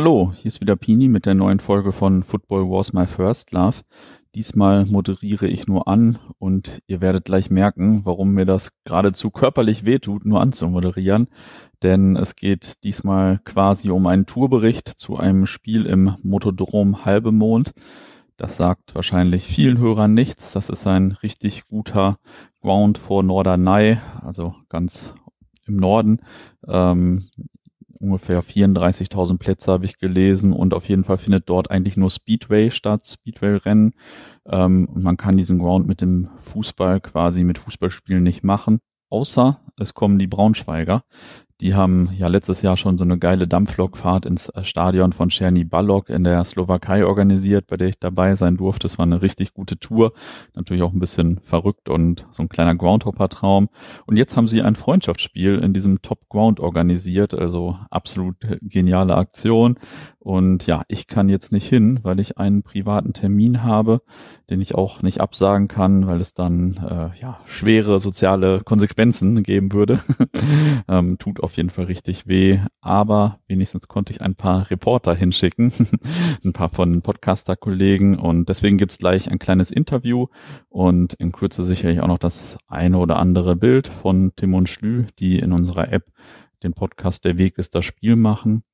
Hallo, hier ist wieder Pini mit der neuen Folge von Football Was My First Love. Diesmal moderiere ich nur an und ihr werdet gleich merken, warum mir das geradezu körperlich wehtut, nur anzumoderieren. Denn es geht diesmal quasi um einen Tourbericht zu einem Spiel im Motodrom Halbemond. Das sagt wahrscheinlich vielen Hörern nichts. Das ist ein richtig guter Ground vor Norderney, also ganz im Norden. Ähm, ungefähr 34.000 Plätze habe ich gelesen und auf jeden Fall findet dort eigentlich nur Speedway statt, Speedway-Rennen. Ähm, man kann diesen Ground mit dem Fußball quasi mit Fußballspielen nicht machen, außer es kommen die Braunschweiger. Die haben ja letztes Jahr schon so eine geile Dampflokfahrt ins äh, Stadion von Czerny Balok in der Slowakei organisiert, bei der ich dabei sein durfte. Es war eine richtig gute Tour. Natürlich auch ein bisschen verrückt und so ein kleiner Groundhopper-Traum. Und jetzt haben sie ein Freundschaftsspiel in diesem Top Ground organisiert. Also absolut geniale Aktion. Und ja, ich kann jetzt nicht hin, weil ich einen privaten Termin habe, den ich auch nicht absagen kann, weil es dann äh, ja schwere soziale Konsequenzen geben würde. ähm, tut auf jeden Fall richtig weh, aber wenigstens konnte ich ein paar Reporter hinschicken, ein paar von den Podcaster-Kollegen und deswegen gibt's gleich ein kleines Interview und in Kürze sicherlich auch noch das eine oder andere Bild von Tim und Schlü, die in unserer App den Podcast Der Weg ist das Spiel machen.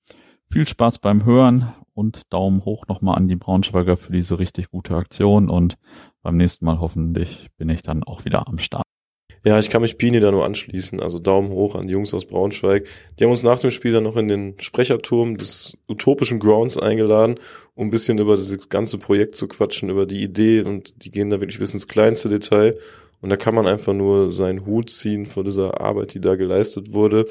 Viel Spaß beim Hören und Daumen hoch nochmal an die Braunschweiger für diese richtig gute Aktion und beim nächsten Mal hoffentlich bin ich dann auch wieder am Start. Ja, ich kann mich Pini da nur anschließen. Also Daumen hoch an die Jungs aus Braunschweig. Die haben uns nach dem Spiel dann noch in den Sprecherturm des utopischen Grounds eingeladen, um ein bisschen über das ganze Projekt zu quatschen, über die Idee und die gehen da wirklich bis ins kleinste Detail. Und da kann man einfach nur seinen Hut ziehen vor dieser Arbeit, die da geleistet wurde.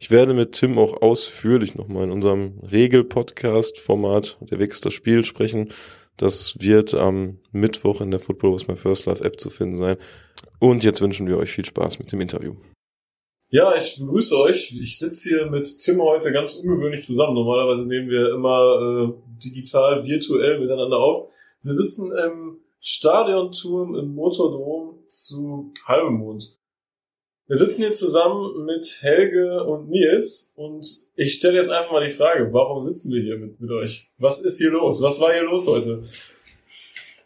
Ich werde mit Tim auch ausführlich nochmal in unserem Regel-Podcast-Format Der Weg ist das Spiel sprechen. Das wird am Mittwoch in der Football Was My First Life App zu finden sein. Und jetzt wünschen wir euch viel Spaß mit dem Interview. Ja, ich begrüße euch. Ich sitze hier mit Tim heute ganz ungewöhnlich zusammen. Normalerweise nehmen wir immer äh, digital, virtuell miteinander auf. Wir sitzen im Stadionturm im Motordrom zu Halbemond. Wir sitzen hier zusammen mit Helge und Nils und ich stelle jetzt einfach mal die Frage, warum sitzen wir hier mit, mit euch? Was ist hier los? Was war hier los heute?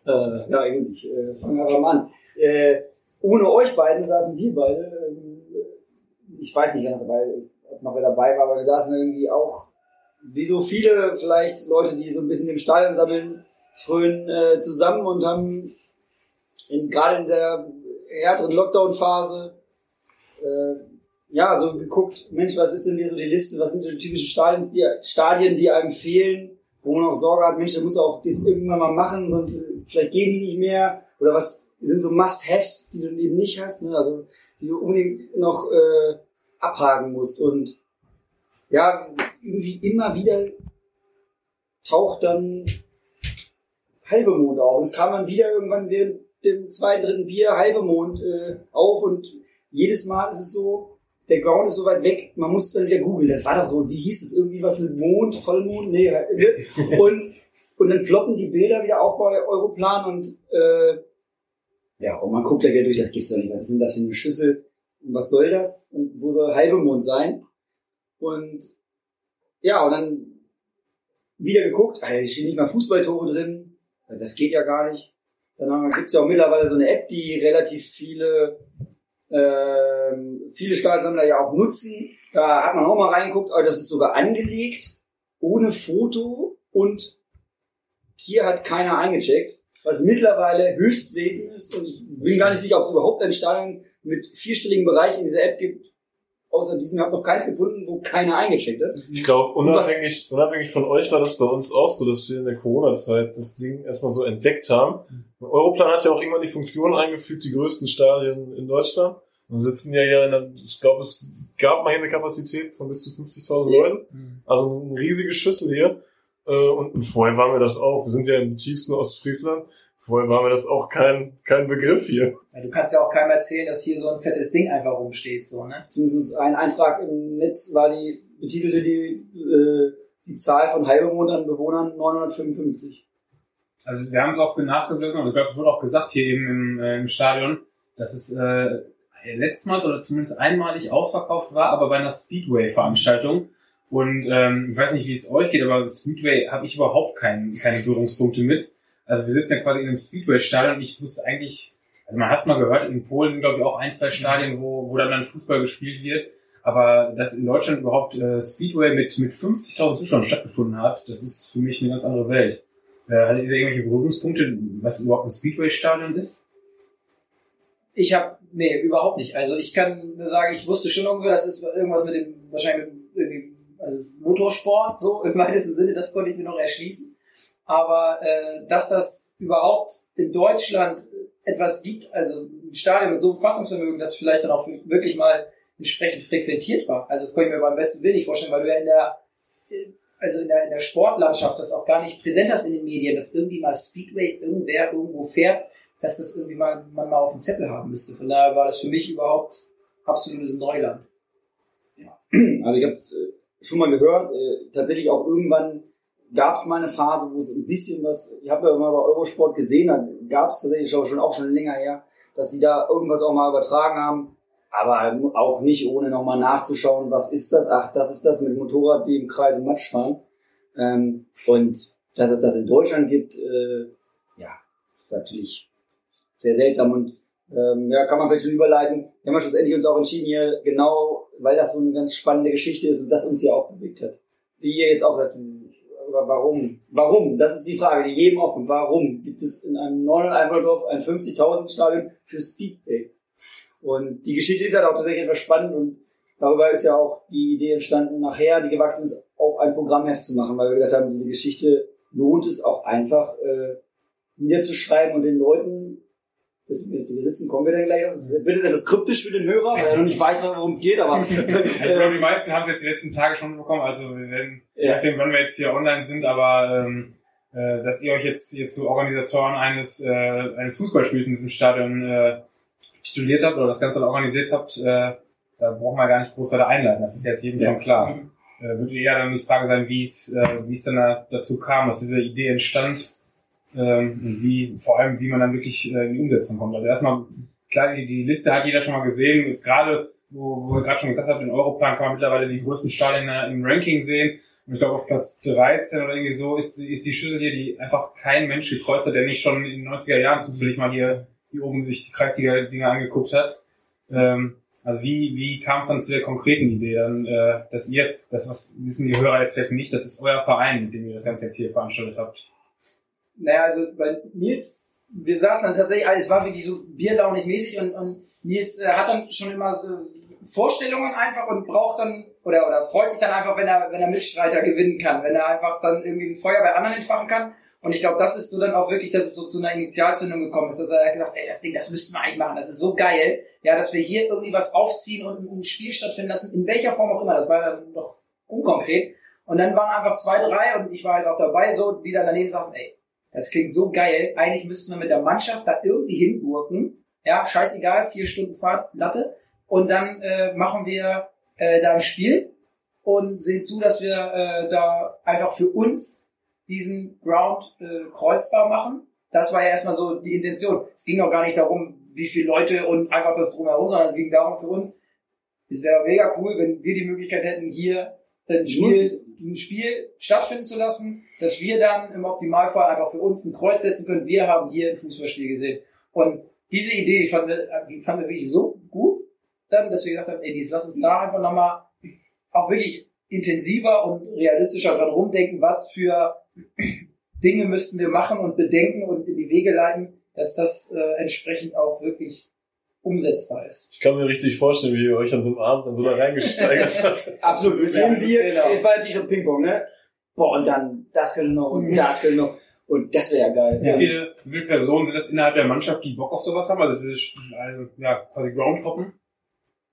Äh, ja, ich äh, fange aber mal an. Äh, ohne euch beiden saßen wir beide, äh, ich weiß nicht, dabei, ob noch wer dabei war, aber wir saßen irgendwie auch, wie so viele vielleicht Leute, die so ein bisschen im Stadion sammeln, frönen äh, zusammen und haben gerade in der härteren Lockdown-Phase äh, ja, so geguckt, Mensch, was ist denn hier so die Liste, was sind so die typischen Stadien, die, Stadien, die einem fehlen, wo man auch Sorge hat, Mensch, der muss auch das irgendwann mal machen, sonst vielleicht gehen die nicht mehr. Oder was sind so Must-Haves, die du eben nicht hast, ne? also die du unbedingt noch äh, abhaken musst. Und ja, irgendwie immer wieder taucht dann halbe Mond auf. Und es kam dann wieder irgendwann während dem zweiten, dritten Bier halbe Mond äh, auf und jedes Mal ist es so, der Ground ist so weit weg, man muss es dann wieder googeln. Das war doch so, wie hieß es, irgendwie was mit Mond, Vollmond, nee, ne? und, und dann ploppen die Bilder wieder auch bei Europlan und äh, ja, und man guckt da wieder durch, das gibt's doch nicht. Was ist denn das für eine Schüssel? Und was soll das? Und wo soll halbe Mond sein? Und ja, und dann wieder geguckt, ah, hier stehen nicht mal Fußballtore drin, das geht ja gar nicht. Dann gibt's ja auch mittlerweile so eine App, die relativ viele ähm, viele Stahlsammler ja auch nutzen. Da hat man auch mal reingeguckt, aber das ist sogar angelegt, ohne Foto und hier hat keiner eingecheckt, was mittlerweile höchst selten ist und ich bin gar nicht sicher, ob es überhaupt ein Stadion mit vierstelligen Bereich in dieser App gibt. Außer diesem habe noch keins gefunden, wo keiner eingecheckt hat. Ich glaube, unabhängig, unabhängig von euch war das bei uns auch so, dass wir in der Corona-Zeit das Ding erstmal so entdeckt haben. Europlan hat ja auch irgendwann die Funktion eingefügt, die größten Stadien in Deutschland. Und wir sitzen ja hier in einer, ich glaube, es gab mal hier eine Kapazität von bis zu 50.000 Leuten. Mhm. Also eine riesige Schüssel hier. Äh, und vorher war mir das auch. Wir sind ja im tiefsten Ostfriesland. Vorher war mir das auch kein, kein Begriff hier. Ja, du kannst ja auch keinem erzählen, dass hier so ein fettes Ding einfach rumsteht, so, ne? Zumindest ein Eintrag im Netz war die, betitelte die, äh, die Zahl von Halbemond an Bewohnern 955. Also wir haben es auch nachgewiesen, und ich glaube, es wurde auch gesagt hier eben im, äh, im Stadion, dass es äh, letztmals oder zumindest einmalig ausverkauft war, aber bei einer Speedway-Veranstaltung. Und ähm, ich weiß nicht, wie es euch geht, aber Speedway habe ich überhaupt kein, keine Berührungspunkte mit. Also wir sitzen ja quasi in einem Speedway-Stadion und ich wusste eigentlich, also man hat es mal gehört, in Polen sind glaube ich auch ein, zwei Stadien, wo, wo dann, dann Fußball gespielt wird. Aber dass in Deutschland überhaupt äh, Speedway mit, mit 50.000 Zuschauern stattgefunden hat, das ist für mich eine ganz andere Welt. Äh, hattet ihr da irgendwelche Berührungspunkte, was überhaupt ein Speedway-Stadion ist? Ich habe, nee, überhaupt nicht. Also ich kann nur sagen, ich wusste schon irgendwie, das ist irgendwas mit dem, wahrscheinlich mit irgendwie, also Motorsport, so im weitesten Sinne, das konnte ich mir noch erschließen. Aber äh, dass das überhaupt in Deutschland etwas gibt, also ein Stadion mit so einem Fassungsvermögen, das vielleicht dann auch wirklich mal entsprechend frequentiert war. Also das konnte ich mir beim besten Willen nicht vorstellen, weil du ja in der, also in der, in der Sportlandschaft das auch gar nicht präsent hast in den Medien, dass irgendwie mal Speedway irgendwer irgendwo fährt, dass das irgendwie mal, man mal auf dem Zettel haben müsste. Von daher war das für mich überhaupt absolutes Neuland. Also ich habe äh, schon mal gehört, äh, tatsächlich auch irgendwann gab es mal eine Phase, wo es ein bisschen was, ich habe ja mal bei Eurosport gesehen, da gab es tatsächlich schon auch schon länger her, dass sie da irgendwas auch mal übertragen haben, aber auch nicht ohne nochmal nachzuschauen, was ist das? Ach, das ist das mit Motorrad, die im Kreis im Matsch fahren. Ähm, und dass es das in Deutschland gibt, äh, ja, ist natürlich sehr seltsam und ähm, ja, kann man vielleicht schon überleiten. Wir haben ja schlussendlich uns auch entschieden hier, genau, weil das so eine ganz spannende Geschichte ist und das uns ja auch bewegt hat. Wie ihr jetzt auch sagt, warum? Warum? Das ist die Frage, die jedem aufkommt. Warum gibt es in einem 9 Einwohnerdorf ein 50.000 Stadion für Speedway? Und die Geschichte ist halt auch tatsächlich etwas spannend und darüber ist ja auch die Idee entstanden, nachher, die gewachsen ist, auch ein Programmheft zu machen, weil wir gesagt haben, diese Geschichte lohnt es auch einfach äh, niederzuschreiben und den Leuten bis wir jetzt hier sitzen, kommen wir dann gleich auf. Das ist bitte das kryptisch für den Hörer, weil er noch nicht weiß, worum es geht, aber. ich glaube, die meisten haben es jetzt die letzten Tage schon bekommen, also wir werden, ja. nachdem, wann wir jetzt hier online sind, aber ähm, äh, dass ihr euch jetzt hier zu Organisatoren eines, äh, eines Fußballspiels in diesem Stadion äh, tituliert habt oder das Ganze dann organisiert habt, äh, da brauchen wir gar nicht groß weiter einleiten. Das ist jetzt jedem ja. schon klar. Äh, würde eher dann die Frage sein, wie es, äh, wie es dann da, dazu kam, dass diese Idee entstand ähm, wie, vor allem, wie man dann wirklich äh, in die Umsetzung kommt. Also erstmal, klar, die, die Liste hat jeder schon mal gesehen. Jetzt gerade, wo, wo ihr gerade schon gesagt habt, in Europlan kann man mittlerweile die größten Stadien im Ranking sehen. Und ich glaube, auf Platz 13 oder irgendwie so ist, ist die Schüssel hier, die einfach kein Mensch gekreuzt hat, der nicht schon in den 90er Jahren zufällig mal hier, hier oben sich die Kreisliga-Dinge angeguckt hat. Ähm, also wie, wie kam es dann zu der konkreten Idee, dann, äh, dass ihr, das was wissen die Hörer jetzt vielleicht nicht, das ist euer Verein, mit dem ihr das Ganze jetzt hier veranstaltet habt. Naja, also bei Nils, wir saßen dann tatsächlich, es war wirklich so bierlaunig mäßig und, und Nils äh, hat dann schon immer so Vorstellungen einfach und braucht dann oder oder freut sich dann einfach, wenn er wenn er Mitstreiter gewinnen kann, wenn er einfach dann irgendwie ein Feuer bei anderen entfachen kann. Und ich glaube, das ist so dann auch wirklich, dass es so zu einer Initialzündung gekommen ist, dass er gedacht, ey, das Ding, das müssten wir eigentlich machen, das ist so geil, ja, dass wir hier irgendwie was aufziehen und ein Spiel stattfinden lassen, in welcher Form auch immer. Das war dann doch unkonkret. Und dann waren einfach zwei, drei und ich war halt auch dabei, so, die dann daneben saßen, ey, das klingt so geil. Eigentlich müssten wir mit der Mannschaft da irgendwie hingurken. Ja, scheißegal, vier Stunden Fahrt, Latte. Und dann äh, machen wir äh, da ein Spiel und sehen zu, dass wir äh, da einfach für uns diesen Ground äh, kreuzbar machen. Das war ja erstmal so die Intention. Es ging auch gar nicht darum, wie viele Leute und einfach das drumherum, sondern es ging darum für uns, es wäre mega cool, wenn wir die Möglichkeit hätten, hier ein Spiel, ein Spiel stattfinden zu lassen, dass wir dann im Optimalfall einfach für uns ein Kreuz setzen können. Wir haben hier ein Fußballspiel gesehen. Und diese Idee, die fanden wir, die fanden wir wirklich so gut, dann, dass wir gesagt haben, ey, jetzt lass uns da einfach nochmal auch wirklich intensiver und realistischer dran rumdenken, was für Dinge müssten wir machen und bedenken und in die Wege leiten, dass das äh, entsprechend auch wirklich umsetzbar ist. Ich kann mir richtig vorstellen, wie ihr euch an so einem Abend dann so da reingesteigert habt. Absolut. Jedem Bier, genau. es war natürlich so Ping-Pong, ne? Boah, und dann das können noch und das können noch. Und das wäre ja geil. Wie viele, wie viele Personen sind das innerhalb der Mannschaft, die Bock auf sowas haben? Also diese also, ja, quasi Ground-Truppen?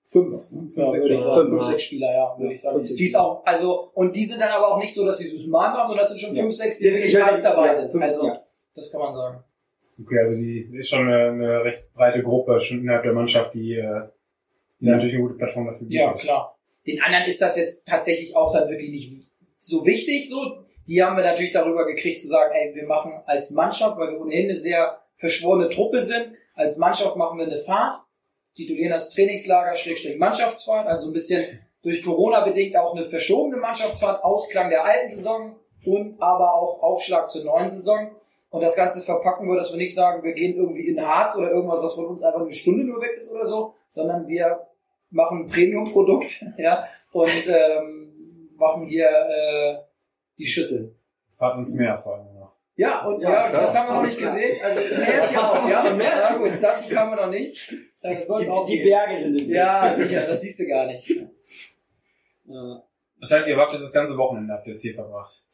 Fünf. Fünf, ja, würde ich sagen. Fünf, sechs Spieler, ja, würde ich sagen. Die ist auch, also, und die sind dann aber auch nicht so, dass sie so mal machen, sondern das sind schon fünf, sechs, die wirklich heiß dabei sind. Also, das kann man sagen. Okay, also die ist schon eine, eine recht breite Gruppe schon innerhalb der Mannschaft, die, äh, die ja. natürlich eine gute Plattform dafür bietet. Ja, klar. Den anderen ist das jetzt tatsächlich auch dann wirklich nicht so wichtig. So, die haben wir natürlich darüber gekriegt zu sagen, ey, wir machen als Mannschaft, weil wir ohnehin eine sehr verschworene Truppe sind, als Mannschaft machen wir eine Fahrt, titulieren das Trainingslager Schrägstrich Mannschaftsfahrt, also ein bisschen durch Corona bedingt auch eine verschobene Mannschaftsfahrt, Ausklang der alten Saison und aber auch Aufschlag zur neuen Saison. Und das Ganze verpacken wir, dass wir nicht sagen, wir gehen irgendwie in Harz oder irgendwas, was von uns einfach eine Stunde nur weg ist oder so, sondern wir machen ein Premium-Produkt, ja, und ähm, machen hier äh, die Schüssel. Fahrt uns mehr vor allem noch. Ja, und Ja, ja, das haben wir noch nicht gesehen. Also mehr ist ja auch, ja, und mehr, ja gut, dazu kamen wir noch nicht. Äh, auch Die, die gehen. Berge sind im Weg. Ja, sicher, das siehst du gar nicht. Ja. Das heißt, ihr habt jetzt das ganze Wochenende habt ihr jetzt hier verbracht.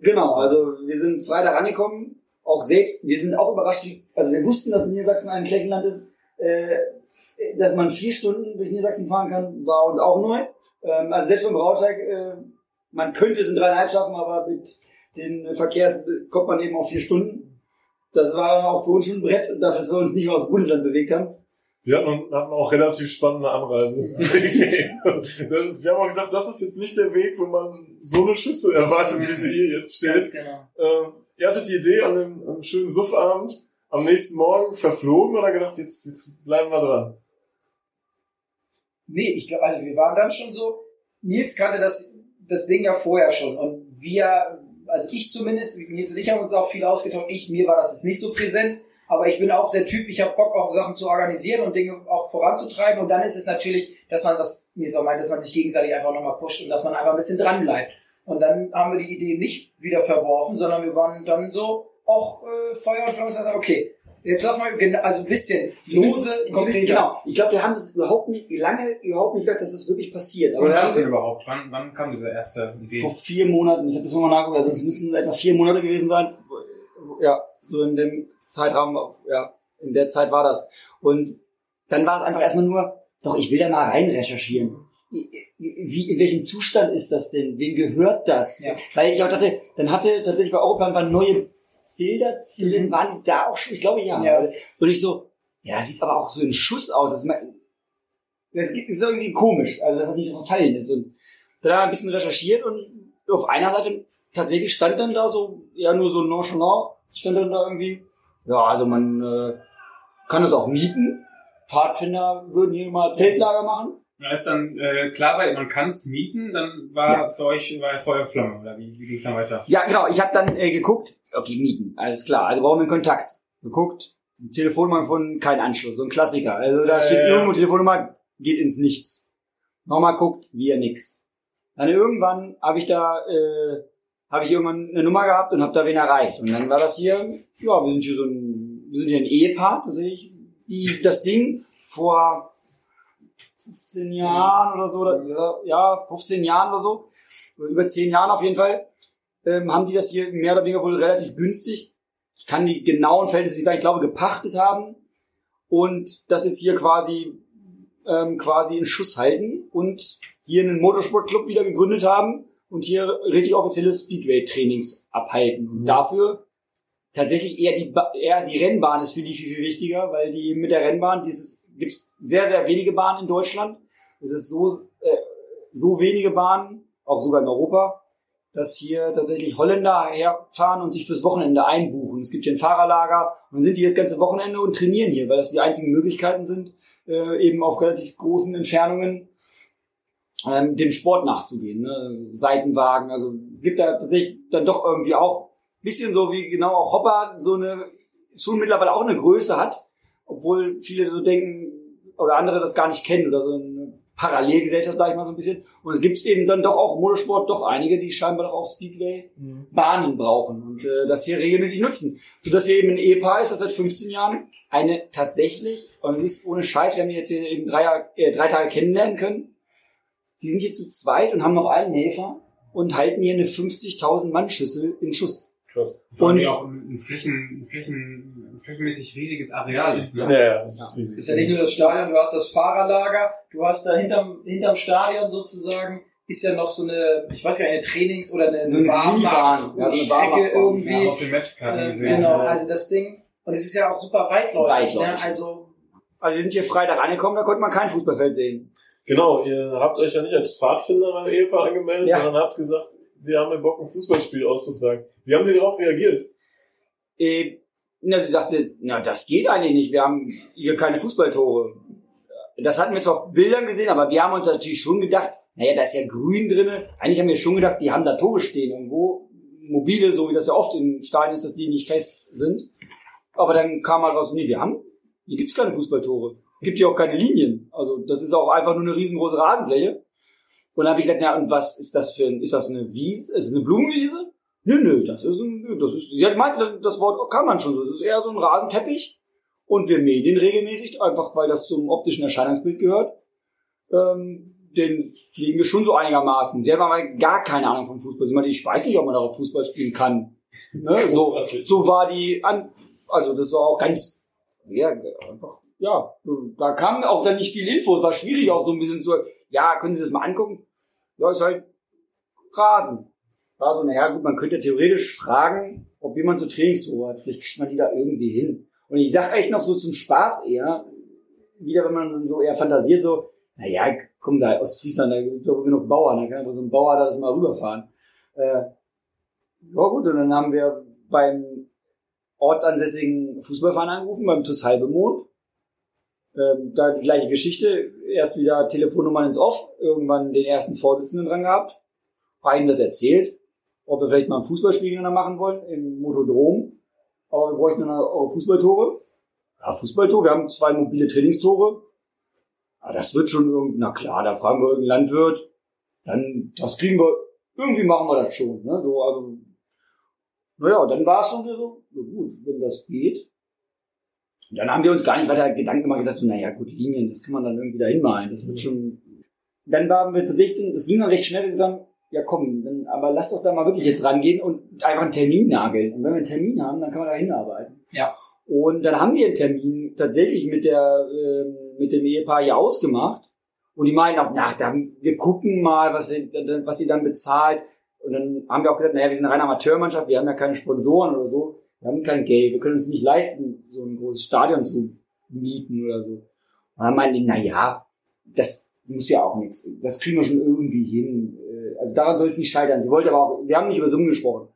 Genau, also wir sind Freitag angekommen, auch selbst, wir sind auch überrascht, also wir wussten, dass Niedersachsen ein Flächenland ist, äh, dass man vier Stunden durch Niedersachsen fahren kann, war uns auch neu. Ähm, also selbst vom Braunschweig, äh, man könnte es in dreieinhalb schaffen, aber mit den Verkehrs kommt man eben auf vier Stunden. Das war auch für uns schon ein Brett, dafür, dass wir uns nicht aus dem Bundesland bewegt haben. Wir hatten, hatten auch relativ spannende Anreise. wir haben auch gesagt, das ist jetzt nicht der Weg, wo man so eine Schüssel erwartet, wie sie hier jetzt steht. Ganz genau. Ähm, ihr hattet die Idee an einem, einem schönen Suffabend am nächsten Morgen verflogen oder gedacht, jetzt, jetzt bleiben wir dran? Nee, ich glaube, also wir waren dann schon so, Nils kannte das, das Ding ja vorher schon und wir, also ich zumindest, Nils und ich haben uns auch viel ausgetauscht, ich, mir war das jetzt nicht so präsent, aber ich bin auch der Typ, ich habe Bock auch Sachen zu organisieren und Dinge auch voranzutreiben und dann ist es natürlich, dass man das, Nils auch meint, dass man sich gegenseitig einfach nochmal pusht und dass man einfach ein bisschen dran bleibt. Und dann haben wir die Idee nicht wieder verworfen, sondern wir waren dann so auch äh, Feuer und Flamme okay, jetzt lass mal also ein bisschen lose, konkreter. Genau. Ich glaube, wir haben das überhaupt nicht, lange überhaupt nicht gehört, dass das wirklich passiert. Aber Wann das denn überhaupt? Wann, wann kam diese erste Idee? vor vier Monaten, ich habe das nochmal nachgeguckt, also es müssen etwa vier Monate gewesen sein. Ja, so in dem Zeitraum, ja, in der Zeit war das. Und dann war es einfach erstmal nur, doch, ich will da mal rein recherchieren. Wie, in welchem Zustand ist das denn? Wem gehört das? Ja. Weil ich auch dachte, dann hatte tatsächlich bei Europlan waren neue Bilder drin, waren die da auch schon, ich glaube ja. Ja. Und ich so, ja, sieht aber auch so ein Schuss aus. Das ist, das irgendwie komisch, also dass das nicht so verfallen ist. Und dann haben wir ein bisschen recherchiert und auf einer Seite tatsächlich stand dann da so, ja nur so nonchalant, stand dann da irgendwie, ja, also man äh, kann es auch mieten. Pfadfinder würden hier mal Zeltlager machen. Und als dann äh, klar war, man kann es mieten, dann war für euch war Feuer und Flamme, oder wie, wie ging es dann weiter? Ja, genau, ich habe dann äh, geguckt, okay, mieten, alles klar, also brauchen wir Kontakt. Geguckt, Telefonnummer von kein Anschluss, so ein Klassiker. Also da Ja, steht ja. irgendwo Telefonnummer, geht ins Nichts. Nochmal guckt, wieder nix. Dann irgendwann habe ich da, äh, habe ich irgendwann eine Nummer gehabt und habe da wen erreicht. Und dann war das hier, ja, wir sind hier so ein, wir sind hier ein Ehepaar, tatsächlich, die das Ding vor 15 Jahren oder so, oder, ja, 15 Jahren oder so, über 10 Jahren auf jeden Fall, ähm, haben die das hier mehr oder weniger wohl relativ günstig. Ich kann die genauen Verhältnisse nicht sagen, ich glaube, gepachtet haben und das jetzt hier quasi ähm, quasi in Schuss halten und hier einen Motorsportclub wieder gegründet haben und hier richtig offizielle Speedway-Trainings abhalten. Und dafür tatsächlich eher die, Ba- eher die Rennbahn ist für die viel, viel wichtiger, weil die mit der Rennbahn, dieses gibt's sehr, sehr wenige Bahnen in Deutschland. Es ist so, äh, so wenige Bahnen, auch sogar in Europa, dass hier tatsächlich Holländer herfahren und sich fürs Wochenende einbuchen. Es gibt hier ein Fahrerlager und dann sind die das ganze Wochenende und trainieren hier, weil das die einzigen Möglichkeiten sind, äh, eben auf relativ großen Entfernungen ähm, dem Sport nachzugehen. Ne? Seitenwagen, also gibt da tatsächlich dann doch irgendwie auch bisschen so wie genau auch Hopper so eine schon mittlerweile auch eine Größe hat, obwohl viele so denken oder andere das gar nicht kennen oder so eine Parallelgesellschaft, sage ich mal so ein bisschen. Und es gibt eben dann doch auch Motorsport doch einige, die scheinbar doch auch Speedway-Bahnen brauchen und äh, das hier regelmäßig nutzen. Sodass hier eben ein Ehepaar ist, das seit 15 Jahren eine tatsächlich, und es ist ohne Scheiß, wir haben die jetzt hier eben drei, äh, drei Tage kennenlernen können, die sind hier zu zweit und haben noch einen Helfer und halten hier eine 50.000 Mann Schüssel in Schuss. Krass. Und- auch ein Flächen, ein Flächen, ein flächenmäßig riesiges Areal ist. Ne? Ja, ja, das ist riesig. Ist ja nicht nur das Stadion, du hast das Fahrerlager, du hast da hinterm, hinterm Stadion sozusagen, ist ja noch so eine, ich weiß nicht, eine Trainings- oder eine, Eine eine Minibahn, ja, so eine Strecke irgendwie. Ja, auf den Maps gerade äh, gesehen. genau, Ja. also das Ding, und es ist ja auch super weitläufig, Weitläufig. ne? also Also wir sind hier Freitag angekommen, da konnte man kein Fußballfeld sehen. Genau, ihr habt euch ja nicht als Pfadfinder beim Ehepaar angemeldet, Ja. sondern habt gesagt, wir haben den Bock, ein Fußballspiel auszusagen. Wie haben die darauf reagiert? Äh, na, sie sagte, na, das geht eigentlich nicht, wir haben hier keine Fußballtore. das hatten wir zwar auf Bildern gesehen, aber wir haben uns natürlich schon gedacht, naja, da ist ja grün drinne. Eigentlich haben wir schon gedacht, die haben da Tore stehen irgendwo. Mobile, so wie das ja oft in Stadien ist, dass die nicht fest sind. Aber dann kam halt raus, nee, wir haben, hier gibt's keine Fußballtore. Gibt ja auch keine Linien. Also das ist auch einfach nur eine riesengroße Rasenfläche. Und dann habe ich gesagt, na und was ist das für ein, ist das eine Wiese, ist es eine Blumenwiese? Nö, nö, das ist ein, das ist, sie hat gemeint, das, Wort kann man schon so. Es ist eher so ein Rasenteppich. Und wir mähen den regelmäßig, einfach weil das zum optischen Erscheinungsbild gehört. Ähm, den fliegen wir schon so einigermaßen. Sie hat aber gar keine Ahnung vom Fußball. Sie meinte, ich weiß nicht, ob man darauf Fußball spielen kann. Ne? So, so war die an, also das war auch ganz, ja, einfach, ja, da kam auch dann nicht viel Info. Es war schwierig auch so ein bisschen zu, ja, können Sie das mal angucken? Ja, ist halt Rasen. War so, naja, gut, man könnte theoretisch fragen, ob jemand so Trainingstore hat. Vielleicht kriegt man die da irgendwie hin. Und ich sag echt noch so zum Spaß eher, wieder wenn man so eher fantasiert, so, naja, komm da aus Friesland, da gibt es doch genug Bauern, da kann einfach so ein Bauer da das mal rüberfahren. Äh, ja gut, und dann haben wir beim ortsansässigen Fußballverein angerufen, beim TuS Halbemond. Ähm, da die gleiche Geschichte, erst wieder Telefonnummern ins Off, irgendwann den ersten Vorsitzenden dran gehabt, haben ihm das erzählt, ob wir vielleicht mal ein Fußballspiel gegeneinander machen wollen, im Motodrom, aber wir bräuchten dann auch Fußballtore. Ja, Fußballtore, wir haben zwei mobile Trainingstore. Ja, das wird schon irgendwie, na klar, da fragen wir irgendeinen Landwirt, dann, das kriegen wir, irgendwie machen wir das schon, ne, so, also, naja, dann war es schon wieder so, na gut, wenn das geht. Und dann haben wir uns gar nicht weiter Gedanken gemacht, gesagt, so, naja, gut, Linien, das kann man dann irgendwie dahin malen, das wird schon, dann waren wir tatsächlich, das ging dann recht schnell, wir gesagt, ja komm, dann, aber lass doch da mal wirklich jetzt rangehen und einfach einen Termin nageln. Und wenn wir einen Termin haben, dann kann man da hinarbeiten. Ja. Und dann haben wir einen Termin tatsächlich mit der, ähm, mit dem Ehepaar hier ausgemacht. Und die meinen auch, na, dann, wir gucken mal, was, sie- was sie dann bezahlt. Und dann haben wir auch gesagt, naja, wir sind eine reine Amateurmannschaft, wir haben ja keine Sponsoren oder so. Wir haben kein Geld, wir können uns nicht leisten, so ein großes Stadion zu mieten oder so. Und dann meinten die, na ja, das muss ja auch nichts. Das kriegen wir schon irgendwie hin. Also daran soll es nicht scheitern. Sie wollte aber auch, wir haben nicht über Summen gesprochen.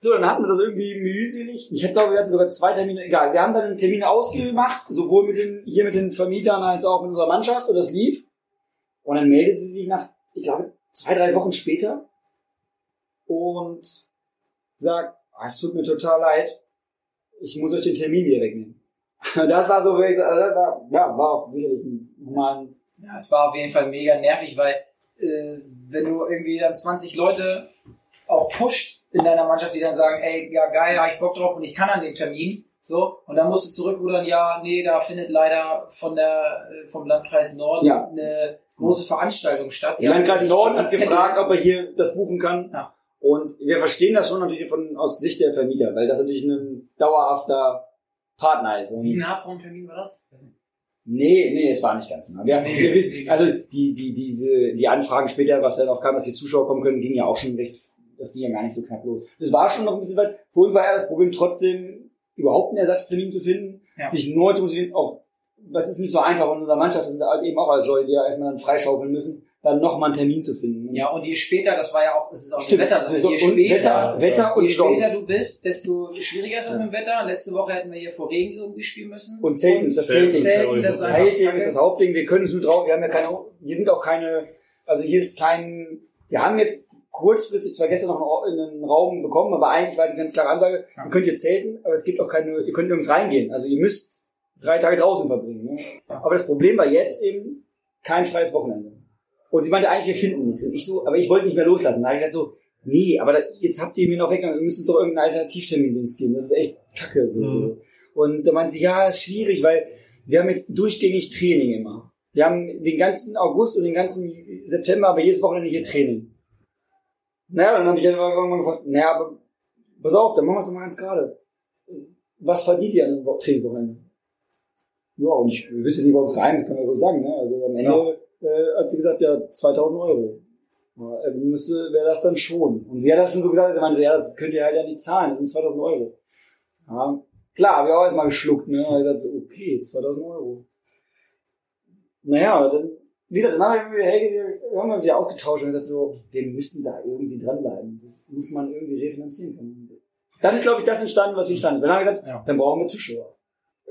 So, dann hatten wir das irgendwie mühselig. Ich glaube, wir hatten sogar zwei Termine, egal. Wir haben dann Termine ausgemacht, sowohl mit den, hier mit den Vermietern als auch mit unserer Mannschaft und das lief. Und dann meldet sie sich nach, ich glaube, zwei, drei Wochen später und sagt, ah, es tut mir total leid, ich muss euch den Termin wieder wegnehmen. Das war so, also war, ja, war auch sicherlich ein, ein Ja, es war auf jeden Fall mega nervig, weil äh, wenn du irgendwie dann 20 Leute auch pusht in deiner Mannschaft, die dann sagen, ey, ja geil, hab ich Bock drauf und ich kann an dem Termin, so, und dann musst du zurückrudern, ja, nee, da findet leider von der, äh, vom Landkreis Norden Ja. eine große Veranstaltung statt. Der Landkreis Norden hat gefragt, ob er hier das buchen kann. Ja. Und wir verstehen das schon natürlich von, aus Sicht der Vermieter, weil das natürlich ein dauerhafter Partner ist. Und Wie nah vor dem Termin war das? Nee, nee, es war nicht ganz nah. Wir, Nee, wir wissen, also die, die, diese, die Anfragen später, was dann auch kam, dass die Zuschauer kommen können, ging ja auch schon recht, das ging ja gar nicht so knapp los. Das war schon noch ein bisschen weit. Für uns war ja das Problem trotzdem, überhaupt einen Ersatztermin zu finden, Ja. sich neu zu motivieren, auch, das ist nicht so einfach in unserer Mannschaft, das sind halt eben auch als Leute, die ja erstmal dann freischaufeln müssen, dann nochmal einen Termin zu finden. Ja, und je später, das war ja auch, es ist auch Stimmt, Wetter, das ist so, je und später, Wetter, Wetter und je später du bist, desto schwieriger ist das mit dem Wetter. Letzte Woche hätten wir hier vor Regen irgendwie spielen müssen. Und Zelten, das Zelten. Zelten, das ist Das kacke. ist das Hauptding. Wir können es nur drauf. Wir haben ja keine, hier sind auch keine, also hier ist kein, wir haben jetzt kurzfristig zwar gestern noch einen, Raum bekommen, aber eigentlich war die ganz klare Ansage, Ja. ihr könnt hier zelten, aber es gibt auch keine, ihr könnt nirgends reingehen. Also ihr müsst drei Tage draußen verbringen. Ne? Ja. Aber das Problem war jetzt eben kein freies Wochenende. Und sie meinte eigentlich, wir finden nichts. Und ich so, aber ich wollte nicht mehr loslassen. Da habe ich gesagt so, nee, aber da, jetzt habt ihr mir noch weggegangen, wir müssen doch irgendeinen Alternativtermin geben. Das ist echt kacke. Mhm. Und da meinte sie, ja, ist schwierig, weil wir haben jetzt durchgängig Training immer. Wir haben den ganzen August und den ganzen September, aber jedes Wochenende hier Training. Naja, dann habe ich einfach irgendwann gefragt, naja, aber pass auf, dann machen wir es doch mal ganz gerade. Was verdient ihr an einem Wo- Trainingswochenende? Ja, und ich wüsste nicht, warum es geheim ist, kann man wohl sagen. Ne? Also am Ende äh, hat sie gesagt, ja, 2000 Euro. Ja, äh, müsste, wäre das dann schon. Und sie hat das schon so gesagt, sie meinte, ja, das könnt ihr halt ja nicht zahlen, das sind 2000 Euro. Ja, klar, habe ich auch erstmal geschluckt, ne? Und ich gesagt, okay, 2000 Euro. Naja, dann, wie gesagt, dann haben wir, hey, wir haben uns ja ausgetauscht und gesagt so, wir müssen da irgendwie dranbleiben. Das muss man irgendwie refinanzieren können. Dann ist, glaube ich, das entstanden, was hier stand. Dann haben wir gesagt, Ja. dann brauchen wir Zuschauer.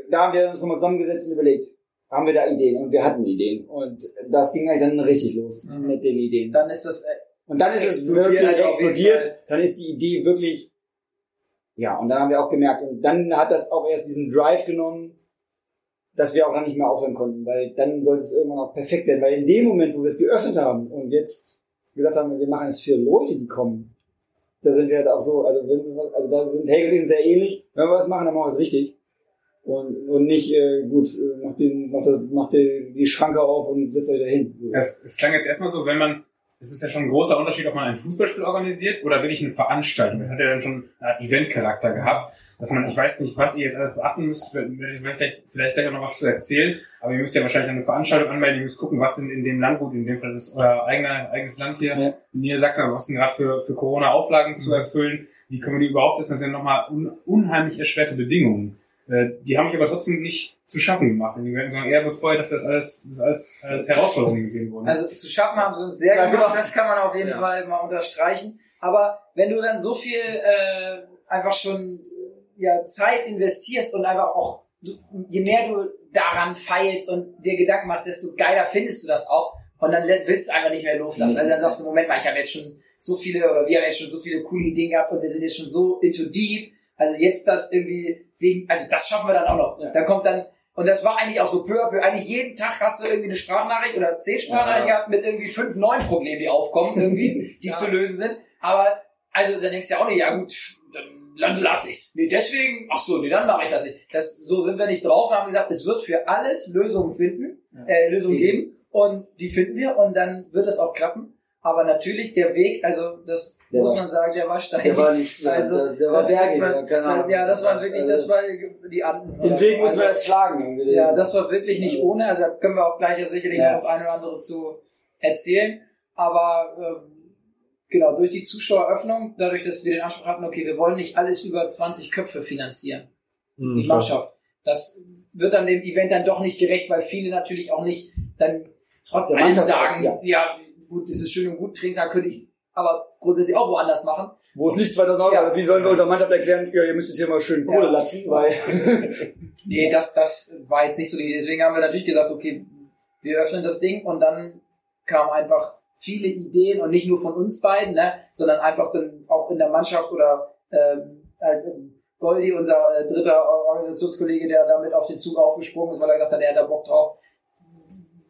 Da haben wir uns nochmal zusammengesetzt und überlegt. Haben wir da Ideen und wir hatten Ideen. Und das ging halt dann richtig los Mhm. mit den Ideen. Dann ist das, äh, Und dann ist es wirklich also explodiert. Dann ist die Idee wirklich, ja, und dann haben wir auch gemerkt, und dann hat das auch erst diesen Drive genommen, dass wir auch dann nicht mehr aufhören konnten, weil dann sollte es irgendwann auch perfekt werden, weil in dem Moment, wo wir es geöffnet haben und jetzt gesagt haben, wir machen es für Leute, die kommen, da sind wir halt auch so, also, wir- also da sind und ich sehr ähnlich, wenn wir was machen, dann machen wir es richtig. Und, und nicht, äh, gut, äh, macht, den, macht, das, macht die, die Schranke auf und setzt euch da hin. So. Es, es klang jetzt erstmal so, wenn man, es ist ja schon ein großer Unterschied, ob man ein Fußballspiel organisiert oder wirklich eine Veranstaltung. Das hat ja dann schon einen Eventcharakter gehabt, dass man, ich weiß nicht, was ihr jetzt alles beachten müsst, vielleicht, gleich- vielleicht gleich auch noch was zu erzählen, aber ihr müsst ja wahrscheinlich eine Veranstaltung anmelden, ihr müsst gucken, was in, in dem Landgut, in dem Fall ist euer eigener, eigenes Land hier, Ja. Niedersachsen, aber was sind gerade für, für Corona-Auflagen zu erfüllen, wie können wir die überhaupt setzen, das sind nochmal un, unheimlich erschwerte Bedingungen. Äh, Die haben mich aber trotzdem nicht zu schaffen gemacht. Die werden sondern eher befeuert, dass das alles, das alles als Herausforderung gesehen wurde. Also zu schaffen haben sie uns sehr Ja, gemacht, genau. das kann man auf jeden Ja. Fall mal unterstreichen. Aber wenn du dann so viel äh, einfach schon ja, Zeit investierst und einfach auch, je mehr du daran feilst und dir Gedanken machst, desto geiler findest du das auch. Und dann willst du einfach nicht mehr loslassen. Also dann sagst du, Moment mal, ich habe jetzt schon so viele, oder wir haben jetzt schon so viele coole Ideen gehabt und wir sind jetzt schon so into deep. Also jetzt das irgendwie wegen, also das schaffen wir dann auch noch. Ja. Da kommt dann, und das war eigentlich auch so peu à peu. Eigentlich jeden Tag hast du irgendwie eine Sprachnachricht oder zehn Sprachnachrichten Ja. gehabt mit irgendwie fünf neuen Problemen, die aufkommen irgendwie, die Ja. zu lösen sind. Aber, also dann denkst du ja auch nicht, ja gut, dann, dann lass ich's. Nee, deswegen, ach so, nee, dann mache ich das nicht. Das, so sind wir nicht drauf. Wir haben gesagt, es wird für alles Lösungen finden, äh, Lösungen geben. Und die finden wir und dann wird es auch klappen. Aber natürlich der Weg, also das Der muss war- man sagen, der war steinig. Der war nicht, Also, der, der war das bergig, man- ja, keine Ahnung. ja, das waren wirklich, das Also, war die Anden. Den Weg wir Also, erst schlagen. ja, das war wirklich nicht ohne. Also da können wir auch gleich ja sicherlich Ja. noch das eine oder andere zu erzählen. Aber ähm, genau, durch die Zuschaueröffnung, dadurch, dass wir den Anspruch hatten, okay, wir wollen nicht alles über 20 Köpfe finanzieren, Hm, die Mannschaft. Das wird dann dem Event dann doch nicht gerecht, weil viele natürlich auch nicht dann trotz Der allem Mannschaft- sagen, ja. ja. Gut, das ist schön und gut, Trainingslager könnte ich aber grundsätzlich auch woanders machen. Wo es nicht 2000 Euro Ja. wie sollen wir unserer Mannschaft erklären, ja, ihr müsst jetzt hier mal schön Kohle Ja. latzen, weil... Nee, das, das war jetzt nicht so die Idee. Deswegen haben wir natürlich gesagt, okay, wir öffnen das Ding und dann kamen einfach viele Ideen und nicht nur von uns beiden, ne, sondern einfach dann auch in der Mannschaft oder ähm, halt, ähm, Goldi, unser äh, dritter Organisationskollege, der damit auf den Zug aufgesprungen ist, weil er gesagt hat, er hat da Bock drauf.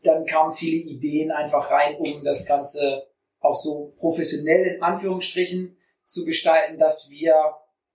Dann kamen viele Ideen einfach rein, um das Ganze auch so professionell in Anführungsstrichen zu gestalten, dass wir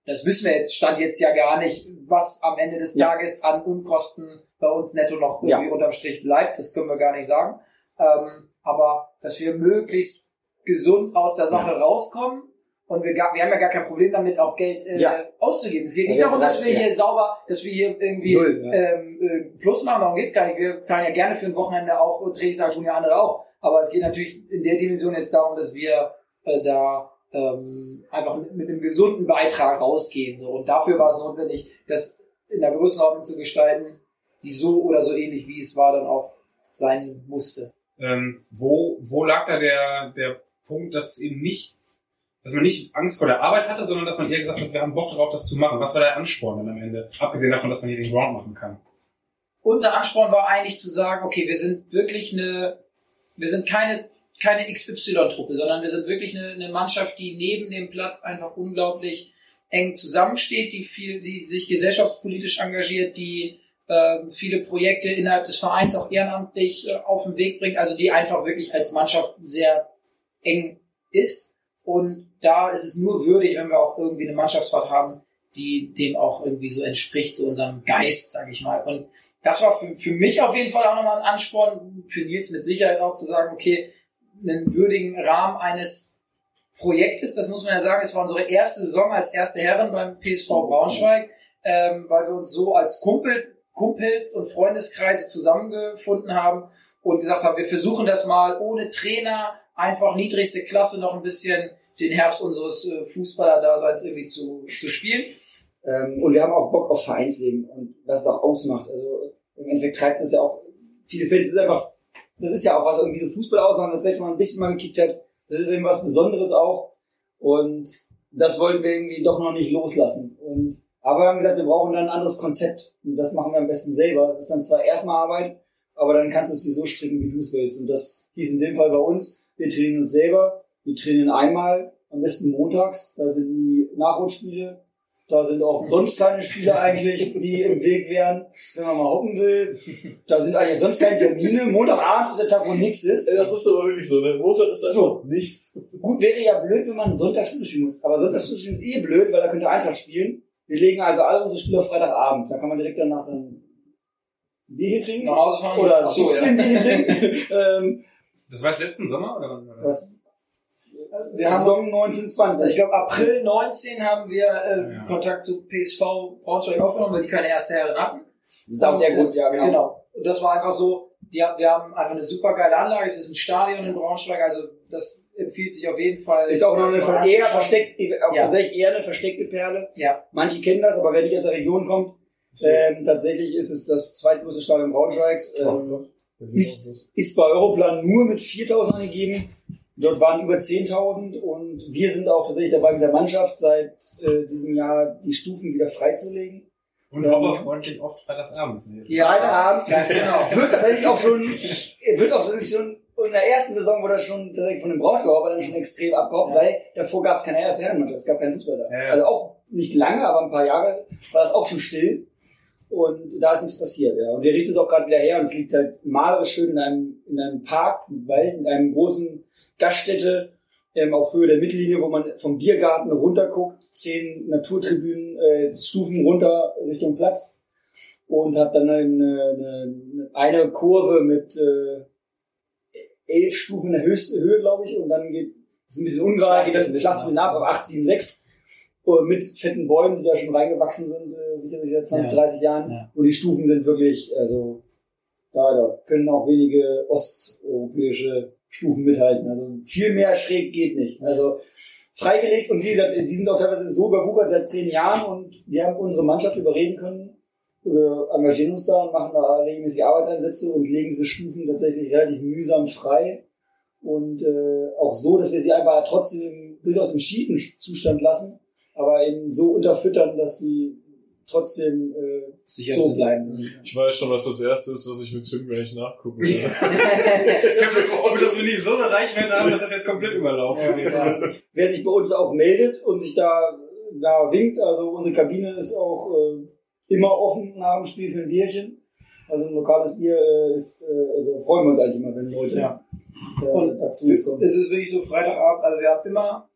das wissen wir jetzt, stand jetzt ja gar nicht, was am Ende des Ja. Tages an Unkosten bei uns netto noch Ja. irgendwie unterm Strich bleibt. Das können wir gar nicht sagen. Ähm, aber dass wir möglichst gesund aus der Sache rauskommen und wir, gar, wir haben ja gar kein Problem damit, auch Geld äh, Ja. auszugeben. Es geht nicht Ja, darum, dass wir ja. hier sauber, dass wir hier irgendwie Null, ja. ähm, äh, Plus machen, darum geht's gar nicht. Wir zahlen ja gerne für ein Wochenende auch und Trainingslager tun ja andere auch. Aber es geht natürlich in der Dimension jetzt darum, dass wir äh, da ähm, einfach mit, mit einem gesunden Beitrag rausgehen. So. Und dafür war es notwendig, das in der Größenordnung zu gestalten, die so oder so ähnlich wie es war, dann auch sein musste. Ähm, wo, wo lag da der, der Punkt, dass es eben nicht, dass man nicht Angst vor der Arbeit hatte, sondern dass man eher gesagt hat, wir haben Bock darauf, das zu machen. Was war der Ansporn dann am Ende? Abgesehen davon, dass man hier den Ground machen kann. Unser Ansporn war eigentlich zu sagen, okay, wir sind wirklich eine, wir sind keine, keine XY-Truppe, sondern wir sind wirklich eine, eine Mannschaft, die neben dem Platz einfach unglaublich eng zusammensteht, die viel, die sich gesellschaftspolitisch engagiert, die ähm, viele Projekte innerhalb des Vereins auch ehrenamtlich äh, auf den Weg bringt, also die einfach wirklich als Mannschaft sehr eng ist. Und da ist es nur würdig, wenn wir auch irgendwie eine Mannschaftsfahrt haben, die dem auch irgendwie so entspricht, so unserem Geist, sage ich mal. Und das war für, für mich auf jeden Fall auch nochmal ein Ansporn, für Nils mit Sicherheit auch zu sagen, okay, einen würdigen Rahmen eines Projektes, das muss man ja sagen, es war unsere erste Saison als erste Herren beim PSV Braunschweig, ähm, weil wir uns so als Kumpel, Kumpels und Freundeskreise zusammengefunden haben und gesagt haben, wir versuchen das mal ohne Trainer, einfach niedrigste Klasse noch ein bisschen den Herbst unseres äh, Fußballer-Daseins irgendwie zu, zu spielen. Ähm, und wir haben auch Bock auf Vereinsleben und was es auch ausmacht. Also im Endeffekt treibt es ja auch, viele Fans, das ist einfach, das ist ja auch was irgendwie so Fußball ausmacht, das vielleicht mal ein bisschen mal gekickt hat. Das ist eben was Besonderes auch. Und das wollten wir irgendwie doch noch nicht loslassen. Und, aber wir haben gesagt, wir brauchen dann ein anderes Konzept. Und das machen wir am besten selber. Das ist dann zwar erstmal Arbeit, aber dann kannst du es dir so stricken, wie du es willst. Und das hieß in dem Fall bei uns, wir trainieren uns selber, wir trainieren einmal, am besten montags, da sind die Nachholspiele, da sind auch sonst keine Spiele eigentlich, die im Weg wären, wenn man mal hocken will. Da sind eigentlich sonst keine Termine. Montagabend ist der Tag, wo nichts ist. Das ist aber wirklich so, ne? Montag ist einfach So. nichts. Gut, wäre ja blöd, wenn man Sonntags Spiele spielen muss. Aber Sonntags Spiele ist eh blöd, weil da könnte Eintracht spielen. Wir legen also alle unsere Spiele auf Freitagabend. Da kann man direkt danach dann ein Bierchen trinken. Nach Hause fahren? Oder Ach so, trotzdem ja. Bierchen trinken. ähm, Das war jetzt letzten Sommer oder wann war das? was? Wir haben Saison uns- 1920. Also ich glaube, April 19 haben wir äh, Ja. Kontakt zu PSV Braunschweig aufgenommen, weil die keine erste Herren hatten. Sau der Grund, ja, genau. Genau. Und das war einfach so, die, haben- wir haben einfach eine super geile Anlage, es ist ein Stadion in Braunschweig, also das empfiehlt sich auf jeden Fall. Ist auch noch eine ver- eher versteckt, auch Ja. tatsächlich eher eine versteckte Perle. Ja. Manche kennen das, aber wer nicht aus der Region kommt, ähm, tatsächlich ist es das zweitgrößte Stadion Braunschweigs. Ähm, ist, ist bei Europlan nur mit 4000 angegeben. Dort waren über 10.000 und wir sind auch tatsächlich dabei mit der Mannschaft seit äh, diesem Jahr die Stufen wieder freizulegen. Und hopperfreundlich oft freitagsabends. Ja. Freitagabend Ganz genau. wird tatsächlich auch schon, wird auch schon in der ersten Saison wurde das schon tatsächlich von dem Braunschweig aber dann schon extrem abgehauen, Ja. weil davor gab es keine erste Herrenmannschaft, es gab keinen Fußball da. Ja, ja. Also auch nicht lange, aber ein paar Jahre war das auch schon still. Und da ist nichts passiert, ja. Und wir richten es auch gerade wieder her und es liegt halt malerisch schön in einem, in einem Park, mit Wald, in einem großen Gaststätte, ähm, auf Höhe der Mittellinie, wo man vom Biergarten runterguckt, zehn Naturtribünen, äh, Stufen runter Richtung Platz und hat dann eine, eine, eine Kurve mit äh, elf Stufen in der höchsten Höhe, glaube ich, und dann geht ist ein bisschen ungerade, geht das Ein bisschen ab, aber 8, 7, 6 äh, mit fetten Bäumen, die da schon reingewachsen sind, äh, sicherlich seit 20, Ja. 30 Jahren. Ja. Und die Stufen sind wirklich, also da, da können auch wenige osteuropäische Stufen mithalten. Also viel mehr schräg geht nicht. Also freigelegt und wie gesagt, die sind auch teilweise so überwuchert seit zehn Jahren und wir haben unsere Mannschaft überreden können, wir engagieren uns da und machen da regelmäßig Arbeitseinsätze und legen diese Stufen tatsächlich relativ mühsam frei. Und äh, auch so, dass wir sie einfach trotzdem durchaus im schiefen Zustand lassen, aber eben so unterfüttern, dass sie trotzdem äh, Sicher so bleiben. Ich weiß schon, was das erste ist, was ich mit Tim gleich nachgucken werde. Gut, dass wir nicht so eine Reichweite haben, dass das jetzt komplett überlaufen wird. Ja. Wer sich bei uns auch meldet und sich da, da winkt, also unsere Kabine ist auch äh, immer offen nach dem Spiel für ein Bierchen. Also ein lokales Bier äh, ist, äh, also freuen wir uns eigentlich immer, wenn Leute Ja. äh, Und dazu kommen. Es ist wirklich so Freitagabend, also wir haben immer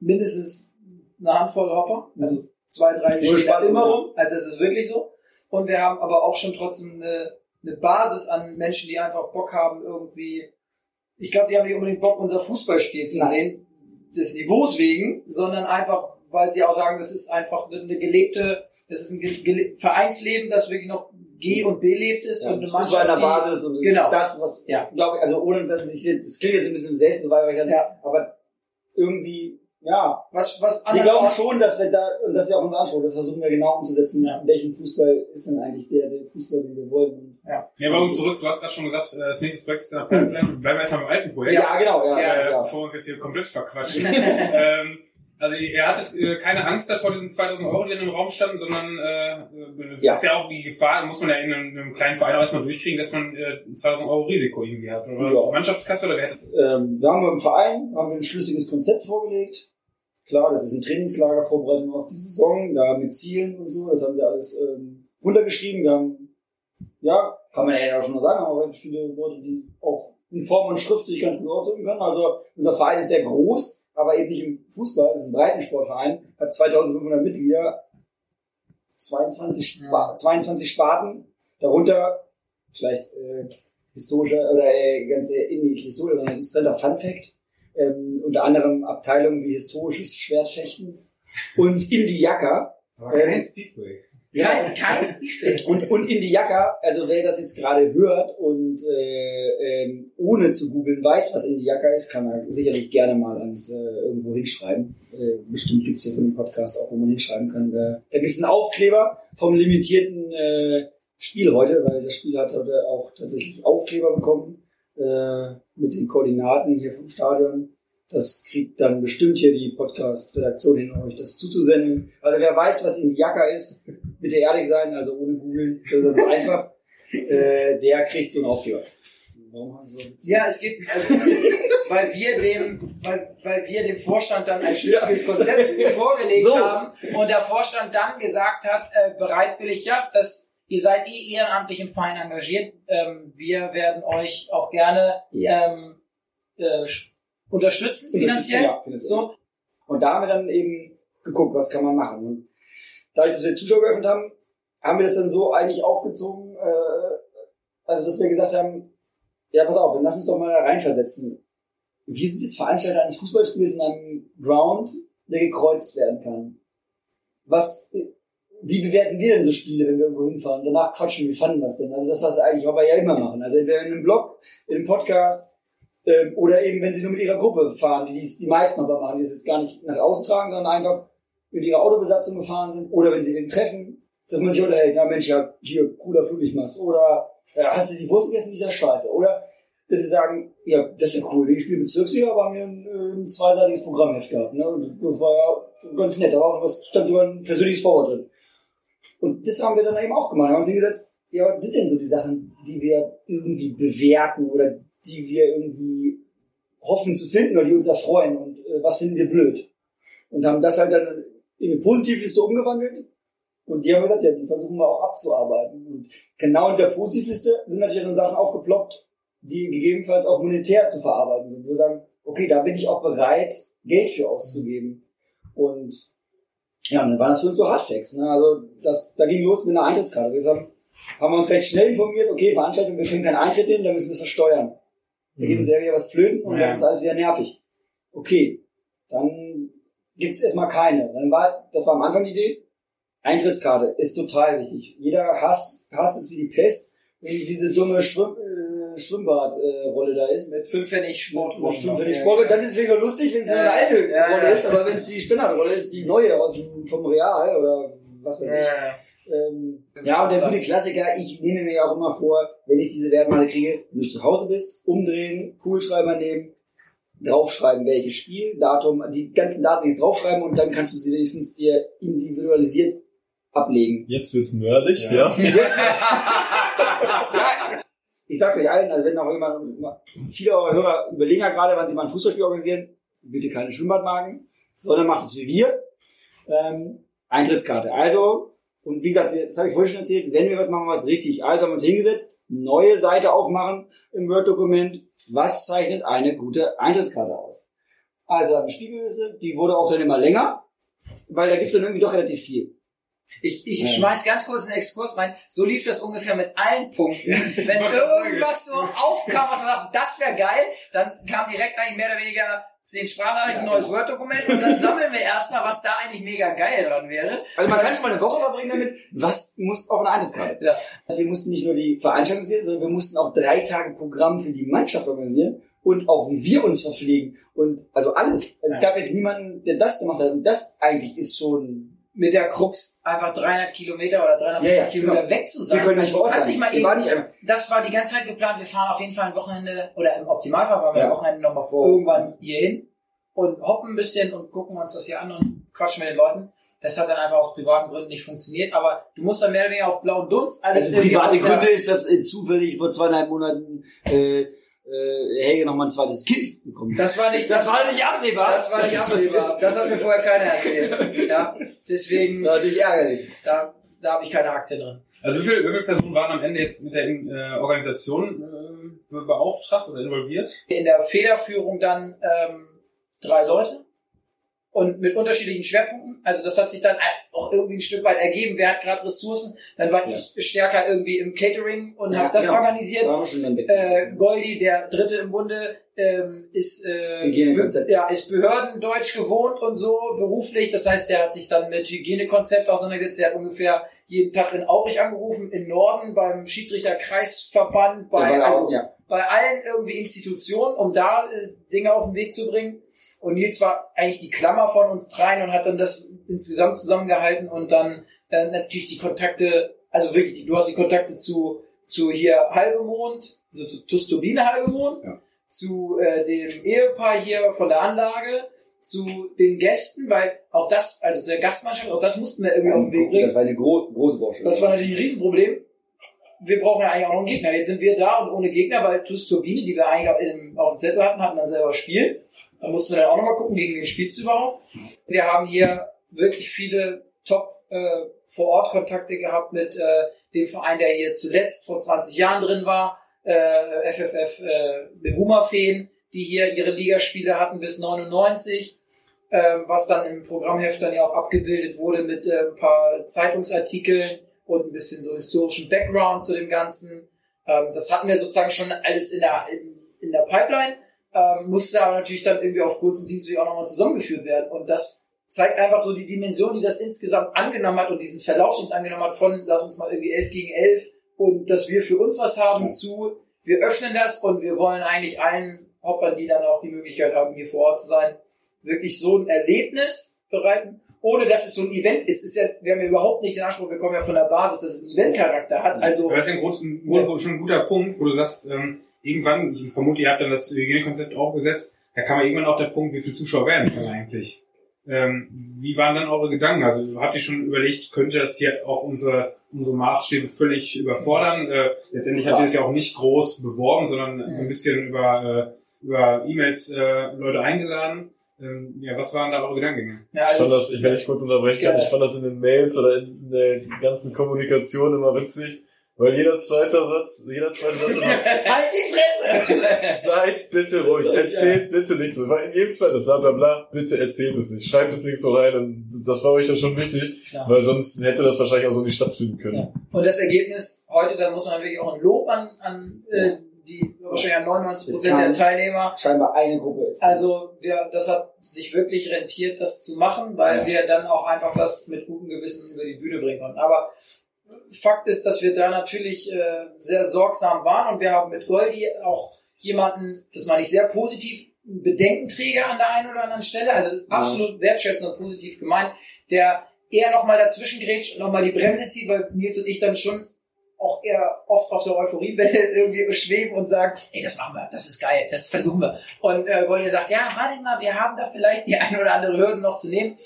mindestens eine Handvoll Hopper, also zwei, drei stehen Spaß, immer rum. Also das ist wirklich so. Und wir haben aber auch schon trotzdem eine, eine Basis an Menschen, die einfach Bock haben, irgendwie. Ich glaube, die haben nicht unbedingt Bock, unser Fußballspiel zu Nein. sehen, des Niveaus wegen, sondern einfach, weil sie auch sagen, das ist einfach eine gelebte, das ist ein Vereinsleben, das wirklich noch G und B lebt ist Ja, und eine das Fußball Mannschaft, an der Basis und das Genau. ist das, was, Ja. glaube ich, also ohne dass ich jetzt, das klingt jetzt ein bisschen selbstbeweihräuchernd, Ja. aber irgendwie, ja, was, was wir glauben schon, dass wir da, und das ist ja auch unser Anspruch, das versuchen wir genau umzusetzen, Ja. welchen Fußball ist denn eigentlich der, der Fußball, den wir wollen. Ja, warum zurück? Du hast gerade schon gesagt, äh, das nächste Projekt ist in der Pipeline. Bleiben wir erstmal beim alten Projekt. Ja, genau, ja, Ja, äh, ja. bevor wir uns jetzt hier komplett verquatschen. ähm, also ihr hattet äh, keine Angst davor diesen 2000 Euro, die in im Raum standen, sondern äh, das Ja. ist ja auch die Gefahr, muss man ja in einem, in einem kleinen Verein auch erstmal durchkriegen, dass man äh, 2000 Euro Risiko irgendwie hat. Oder das Ja. Mannschaftskasse oder wer hat ähm, wir haben im Verein haben wir ein schlüssiges Konzept vorgelegt. Klar, das ist ein Trainingslager, Vorbereitung auf die Saison, da mit Zielen und so, das haben wir alles ähm, runtergeschrieben. Wir haben, ja, kann man ja auch schon mal sagen, aber ganz viele Leute, die auch in Form und Schrift sich ganz gut ausdrücken können. Also unser Verein ist sehr groß, aber eben nicht im Fußball, es ist ein Breitensportverein, hat 2500 Mitglieder, 22, Spa 22 Sparten, darunter vielleicht äh, historischer oder äh, ganz äh, nicht historisch, sondern interessanter Fun Fact. Ähm, unter anderem Abteilungen wie historisches Schwertfechten und Indiaka. Aber Ähm, kein Speedway. Kein, kein Speedway. Und, und Indiaka, also wer das jetzt gerade hört und äh, ähm, ohne zu googeln weiß, was Indiaka ist, kann er sicherlich gerne mal ans äh, irgendwo hinschreiben. Äh, bestimmt gibt's hier von dem Podcast auch, wo man hinschreiben kann. Da, da gibt's einen Aufkleber vom limitierten äh, Spiel heute, weil das Spiel hat heute auch tatsächlich Aufkleber bekommen äh, mit den Koordinaten hier vom Stadion. Das kriegt dann bestimmt hier die Podcast-Redaktion hin, euch das zuzusenden. Also wer weiß, was Indiaka ist, bitte ehrlich sein, also ohne googeln, das ist also einfach. äh, der kriegt so einen Aufkleber. Warum haben Sie so Ja, es geht, also, weil wir dem, weil, weil wir dem Vorstand dann ein schlüssiges Konzept vorgelegt So. haben und der Vorstand dann gesagt hat, äh, bereitwillig, ja, dass ihr seid eh ehrenamtlich im Verein engagiert, ähm, wir werden euch auch gerne Ja. ähm, äh, unterstützen finanziell. ja, finanziell. So, Und da haben wir dann eben geguckt, was kann man machen. Und dadurch, dass wir Zuschauer geöffnet haben, haben wir das dann so eigentlich aufgezogen, äh, also dass wir gesagt haben, ja, pass auf, dann lass uns doch mal da reinversetzen. Wir sind jetzt Veranstalter eines Fußballspiels in einem Ground, der gekreuzt werden kann. Was, wie bewerten wir denn so Spiele, wenn wir irgendwo hinfahren? Danach quatschen, wie fanden wir das denn? Also das, was eigentlich, wir ja immer machen. Also entweder in einem Blog, in einem Podcast, ähm, oder eben, wenn sie nur mit ihrer Gruppe fahren, die die meisten aber machen, die es jetzt gar nicht nach außen tragen, sondern einfach mit ihrer Autobesatzung gefahren sind. Oder wenn sie den treffen, dass man sich unterhält, na Mensch, ja, hier, cooler Flugigmast. Oder, ja, hast du die Wurst gegessen, dieser Scheiße. Oder, dass sie sagen, ja, das ist ja cool, ich spiele Bezirksliga, aber haben wir ein, äh, ein zweiseitiges Programmheft gehabt. Ne? Und das war ja ganz nett, da war auch was, stand sogar ein persönliches Vorwort drin. Und das haben wir dann eben auch gemacht. Wir haben uns hingesetzt, ja, was sind denn so die Sachen, die wir irgendwie bewerten oder die wir irgendwie hoffen zu finden oder die uns erfreuen und äh, was finden wir blöd. Und haben das halt dann in eine Positivliste umgewandelt und die haben gesagt, ja, die versuchen wir auch abzuarbeiten. Und genau in dieser Positivliste sind natürlich dann Sachen aufgeploppt, die gegebenenfalls auch monetär zu verarbeiten sind. Wir sagen, okay, da bin ich auch bereit, Geld für auszugeben. Und ja, und dann waren das für uns so Hardfacts. Ne? Also das, da ging los mit einer Eintrittskarte. Wir haben, haben wir uns recht schnell informiert, okay, Veranstaltung, wir können keinen Eintritt nehmen, dann müssen wir es versteuern. Da geht uns ja wieder was flöten und Ja. das ist alles wieder nervig. Okay, dann gibt's erstmal keine. Dann war, das war am Anfang die Idee, Eintrittskarte ist total wichtig. Jeder hasst, hasst es wie die Pest, wenn diese dumme Schwimm, äh, Schwimmbadrolle da ist mit fünf Pfennig Sport. mit fünf Pfennig Sport. Dann ist es wieder lustig, wenn es nur eine alte Ja, Rolle ja. ist, aber wenn es die Standardrolle ist, die neue aus dem, vom Real oder was weiß ich. Ja. Ähm, ja, und der gute Klassiker, ich nehme mir auch immer vor, wenn ich diese Wertmale kriege, wenn du zu Hause bist, umdrehen, Kugelschreiber nehmen, draufschreiben, welches Spiel, Datum, die ganzen Daten jetzt draufschreiben und dann kannst du sie wenigstens dir individualisiert ablegen. Jetzt wird's nerdig, Ja. ja. Ich sag's euch allen, also wenn noch jemand, viele eurer Hörer überlegen ja gerade, wann sie mal ein Fußballspiel organisieren, bitte keine Schwimmbadmagen, sondern macht es wie wir. Ähm, Eintrittskarte. Also, und wie gesagt, das habe ich vorhin schon erzählt, wenn wir was machen, was richtig. Also haben wir uns hingesetzt, neue Seite aufmachen im Word-Dokument. Was zeichnet eine gute Eintrittskarte aus? Also eine Spiegelliste, die wurde auch dann immer länger, weil da gibt's dann irgendwie doch relativ viel. Ich, ich Ja. schmeiß ganz kurz einen Exkurs rein. So lief das ungefähr mit allen Punkten. Wenn irgendwas so aufkam, was man sagt, das wäre geil, dann kam direkt eigentlich mehr oder weniger zehn Sprachnachrichten, Ja, neues. Word-Dokument und dann sammeln wir erstmal, was da eigentlich mega geil dran wäre. Also man kann schon mal eine Woche verbringen damit, was muss auch eine Eintrittskarte. Ja. Also wir mussten nicht nur die Veranstaltung organisieren, sondern wir mussten auch drei Tage Programm für die Mannschaft organisieren und auch wie wir uns verpflegen und also alles. Also es gab jetzt niemanden, der das gemacht hat und das eigentlich ist schon Mit der Krux einfach 300 Kilometer oder 350 Ja, ja, Kilometer genau. weg zu sein. wir können nicht Also, nicht mal eben, waren nicht einmal. das war die ganze Zeit geplant, wir fahren auf jeden Fall ein Wochenende, oder im Optimalfall fahren wir Ja. ein Wochenende nochmal vor, irgendwann hier hin und hoppen ein bisschen und gucken uns das hier an und quatschen mit den Leuten. Das hat dann einfach aus privaten Gründen nicht funktioniert, aber du musst dann mehr oder weniger auf blauen Dunst alles Also private Gründe ist, dass äh, zufällig vor zweieinhalb Monaten äh, äh, Helge nochmal ein zweites Kind bekommen. Das war nicht, Das war nicht absehbar. das war nicht absehbar. Das hat mir vorher keiner erzählt. Ja, deswegen, Das war natürlich ärgerlich. da, da habe ich keine Aktien drin. Also wie viele, wie viele Personen waren am Ende jetzt mit der äh, Organisation äh, be- beauftragt oder involviert? In der Federführung dann ähm, drei Leute und mit unterschiedlichen Schwerpunkten. Also das hat sich dann auch irgendwie ein Stück weit ergeben. Wer hat gerade Ressourcen? Dann war Ja. ich stärker irgendwie im Catering und Ja, habe das genau. organisiert. Äh, Goldi, der Dritte im Bunde, ähm, ist, äh, ja, ist Behördendeutsch gewohnt und so beruflich. Das heißt, der hat sich dann mit Hygienekonzept auseinandergesetzt. Der hat ungefähr jeden Tag in Aurich angerufen, im Norden beim Schiedsrichterkreisverband, bei, also ja. bei allen irgendwie Institutionen, um da äh, Dinge auf den Weg zu bringen. Und Nils war eigentlich die Klammer von uns dreien und hat dann das insgesamt zusammengehalten und dann äh, natürlich die Kontakte, also wirklich, du hast die Kontakte zu, zu hier Halbemond, also zu Tusturbine Halbemond, Ja. zu äh, dem Ehepaar hier von der Anlage, zu den Gästen, weil auch das, also der Gastmannschaft, auch das mussten wir irgendwie auf den Weg bringen. Das war eine gro große Baustelle. Das war natürlich ein Riesenproblem. Wir brauchen ja eigentlich auch noch einen Gegner. Jetzt sind wir da und ohne Gegner, weil TuS Turbine, die wir eigentlich auf dem, auf dem Zettel hatten, hatten dann selber Spiel. Da mussten wir dann auch nochmal gucken, gegen wen spielst du überhaupt. Wir haben hier wirklich viele Top äh, vor Ort Kontakte gehabt mit äh, dem Verein, der hier zuletzt vor 20 Jahren drin war, äh, FFF äh, Behuma-Feen, die hier ihre Ligaspiele hatten bis 99, äh, was dann im Programmheft dann ja auch abgebildet wurde mit äh, ein paar Zeitungsartikeln und ein bisschen so historischen Background zu dem Ganzen. Ähm, das hatten wir sozusagen schon alles in der, in, in der Pipeline, ähm, musste aber natürlich dann irgendwie auf kurz und dienstlich auch nochmal zusammengeführt werden. Und das zeigt einfach so die Dimension, die das insgesamt angenommen hat und diesen Verlauf uns angenommen hat von, lass uns mal irgendwie elf gegen elf und dass wir für uns was haben zu, wir öffnen das und wir wollen eigentlich allen Hoppern, die dann auch die Möglichkeit haben, hier vor Ort zu sein, wirklich so ein Erlebnis bereiten, ohne dass es so ein Event ist. ist ja, wir haben ja überhaupt nicht den Anspruch, wir kommen ja von der Basis, dass es einen Eventcharakter hat. Also, das ist ja ein, ja. schon ein guter Punkt, wo du sagst, ähm, irgendwann, ich vermute, ihr habt dann das Hygienekonzept auch gesetzt, da kam ja irgendwann auch der Punkt, wie viele Zuschauer werden es dann eigentlich? Ähm, wie waren dann eure Gedanken? Also habt ihr schon überlegt, könnte das hier auch unsere, unsere Maßstäbe völlig überfordern? Äh, letztendlich habt ihr es ja auch nicht groß beworben, sondern ein bisschen über, äh, über E-Mails äh, Leute eingeladen. Ähm, ja, was waren da eure Gedankengänge? Ja, also, ich fand das, ich, wenn ich kurz unterbrechen kann, ich fand das in den Mails oder in der ganzen Kommunikation immer witzig, weil jeder zweite Satz, jeder zweite Satz immer, halt die Fresse! Seid bitte ruhig, erzählt bitte nicht so. Weil in jedem zweiten Satz, bla bla bla, bitte erzählt es nicht. Schreibt es nicht so rein. Und das war euch ja schon wichtig, ja. weil sonst hätte das wahrscheinlich auch so nicht stattfinden können. Ja. Und das Ergebnis heute, da muss man wirklich auch ein Lob an, an äh, die wahrscheinlich 99 Prozent der Teilnehmer. Scheinbar eine Gruppe ist. Also wir, das hat sich wirklich rentiert, das zu machen, weil ja. wir dann auch einfach das mit gutem Gewissen über die Bühne bringen konnten. Aber Fakt ist, dass wir da natürlich äh, sehr sorgsam waren und wir haben mit Goldi auch jemanden, das meine ich sehr positiv, Bedenkenträger an der einen oder anderen Stelle, also absolut wertschätzend und positiv gemeint, der eher nochmal dazwischen grätscht und nochmal die Bremse zieht, weil Nils und ich dann schon auch eher oft auf der Euphoriewelle irgendwie schweben und sagen, ey, das machen wir, das ist geil, das versuchen wir. Und äh, Goldi sagt, ja, warte mal, wir haben da vielleicht die eine oder andere Hürde noch zu nehmen.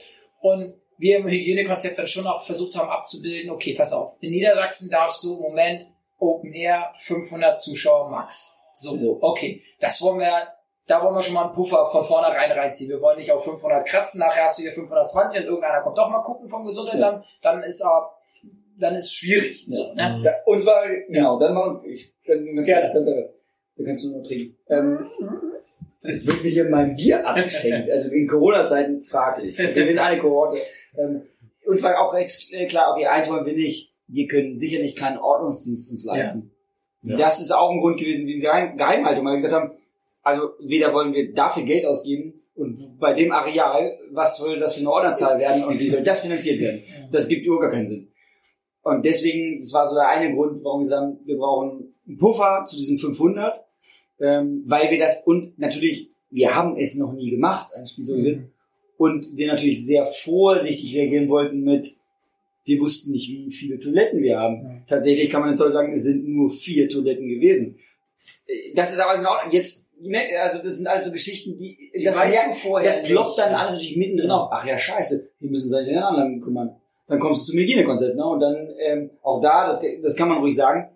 Und wir im Hygienekonzept dann schon auch versucht haben abzubilden, okay, pass auf, in Niedersachsen darfst du im Moment Open Air 500 Zuschauer max. So, okay, das wollen wir, da wollen wir schon mal einen Puffer von vornherein reinziehen. Wir wollen nicht auf 500 kratzen, nachher hast du hier 520 und irgendeiner kommt doch mal gucken vom Gesundheitsamt, ja. dann ist aber, dann ist schwierig. Ja. So, ne? Ja, und zwar, genau, dann machen wir, ich, dann, dann, dann, dann, dann kannst du nur trinken. Ähm, Jetzt wird mir hier mein Bier abgeschenkt. Also in Corona-Zeiten fraglich. Wir sind eine Kohorte. Ähm, uns war auch recht klar, okay, eins wollen wir nicht. Wir können sicherlich keinen Ordnungsdienst uns leisten. Ja. Das ist auch ein Grund gewesen, wie sie Geheimhaltung, weil wir gesagt haben, also weder wollen wir dafür Geld ausgeben und bei dem Areal, was soll das für eine Ordnerzahl werden und wie soll das finanziert werden? Das gibt überhaupt gar keinen Sinn. Und deswegen, das war so der eine Grund, warum wir sagen, wir brauchen einen Puffer zu diesen 500, ähm, weil wir das und natürlich, wir haben es noch nie gemacht, ein Spiel so gesehen, mhm und wir natürlich sehr vorsichtig reagieren wollten mit, wir wussten nicht, wie viele Toiletten wir haben. Ja. Tatsächlich kann man jetzt heute sagen, es sind nur vier Toiletten gewesen. Das ist aber auch jetzt, also das sind also Geschichten, die, die das, weißt du vorher das ploppt dann alles natürlich mittendrin auf. Ach ja, scheiße, wir müssen sich den anderen kümmern. Dann kommst du zum Hygienekonzept, ne? Und dann ähm, auch da, das, das kann man ruhig sagen,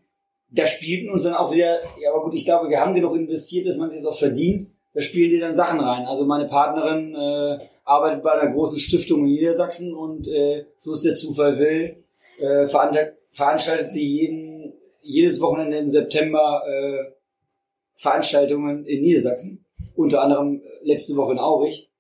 da spielten uns dann auch wieder, ja aber gut, ich glaube, wir haben genug investiert, dass man es jetzt auch verdient. Da spielen die dann Sachen rein. Also meine Partnerin äh, arbeitet bei einer großen Stiftung in Niedersachsen und äh, so ist der Zufall will, äh, veranstaltet sie jeden, jedes Wochenende im September äh, Veranstaltungen in Niedersachsen. Unter anderem äh, letzte Woche in Aurich.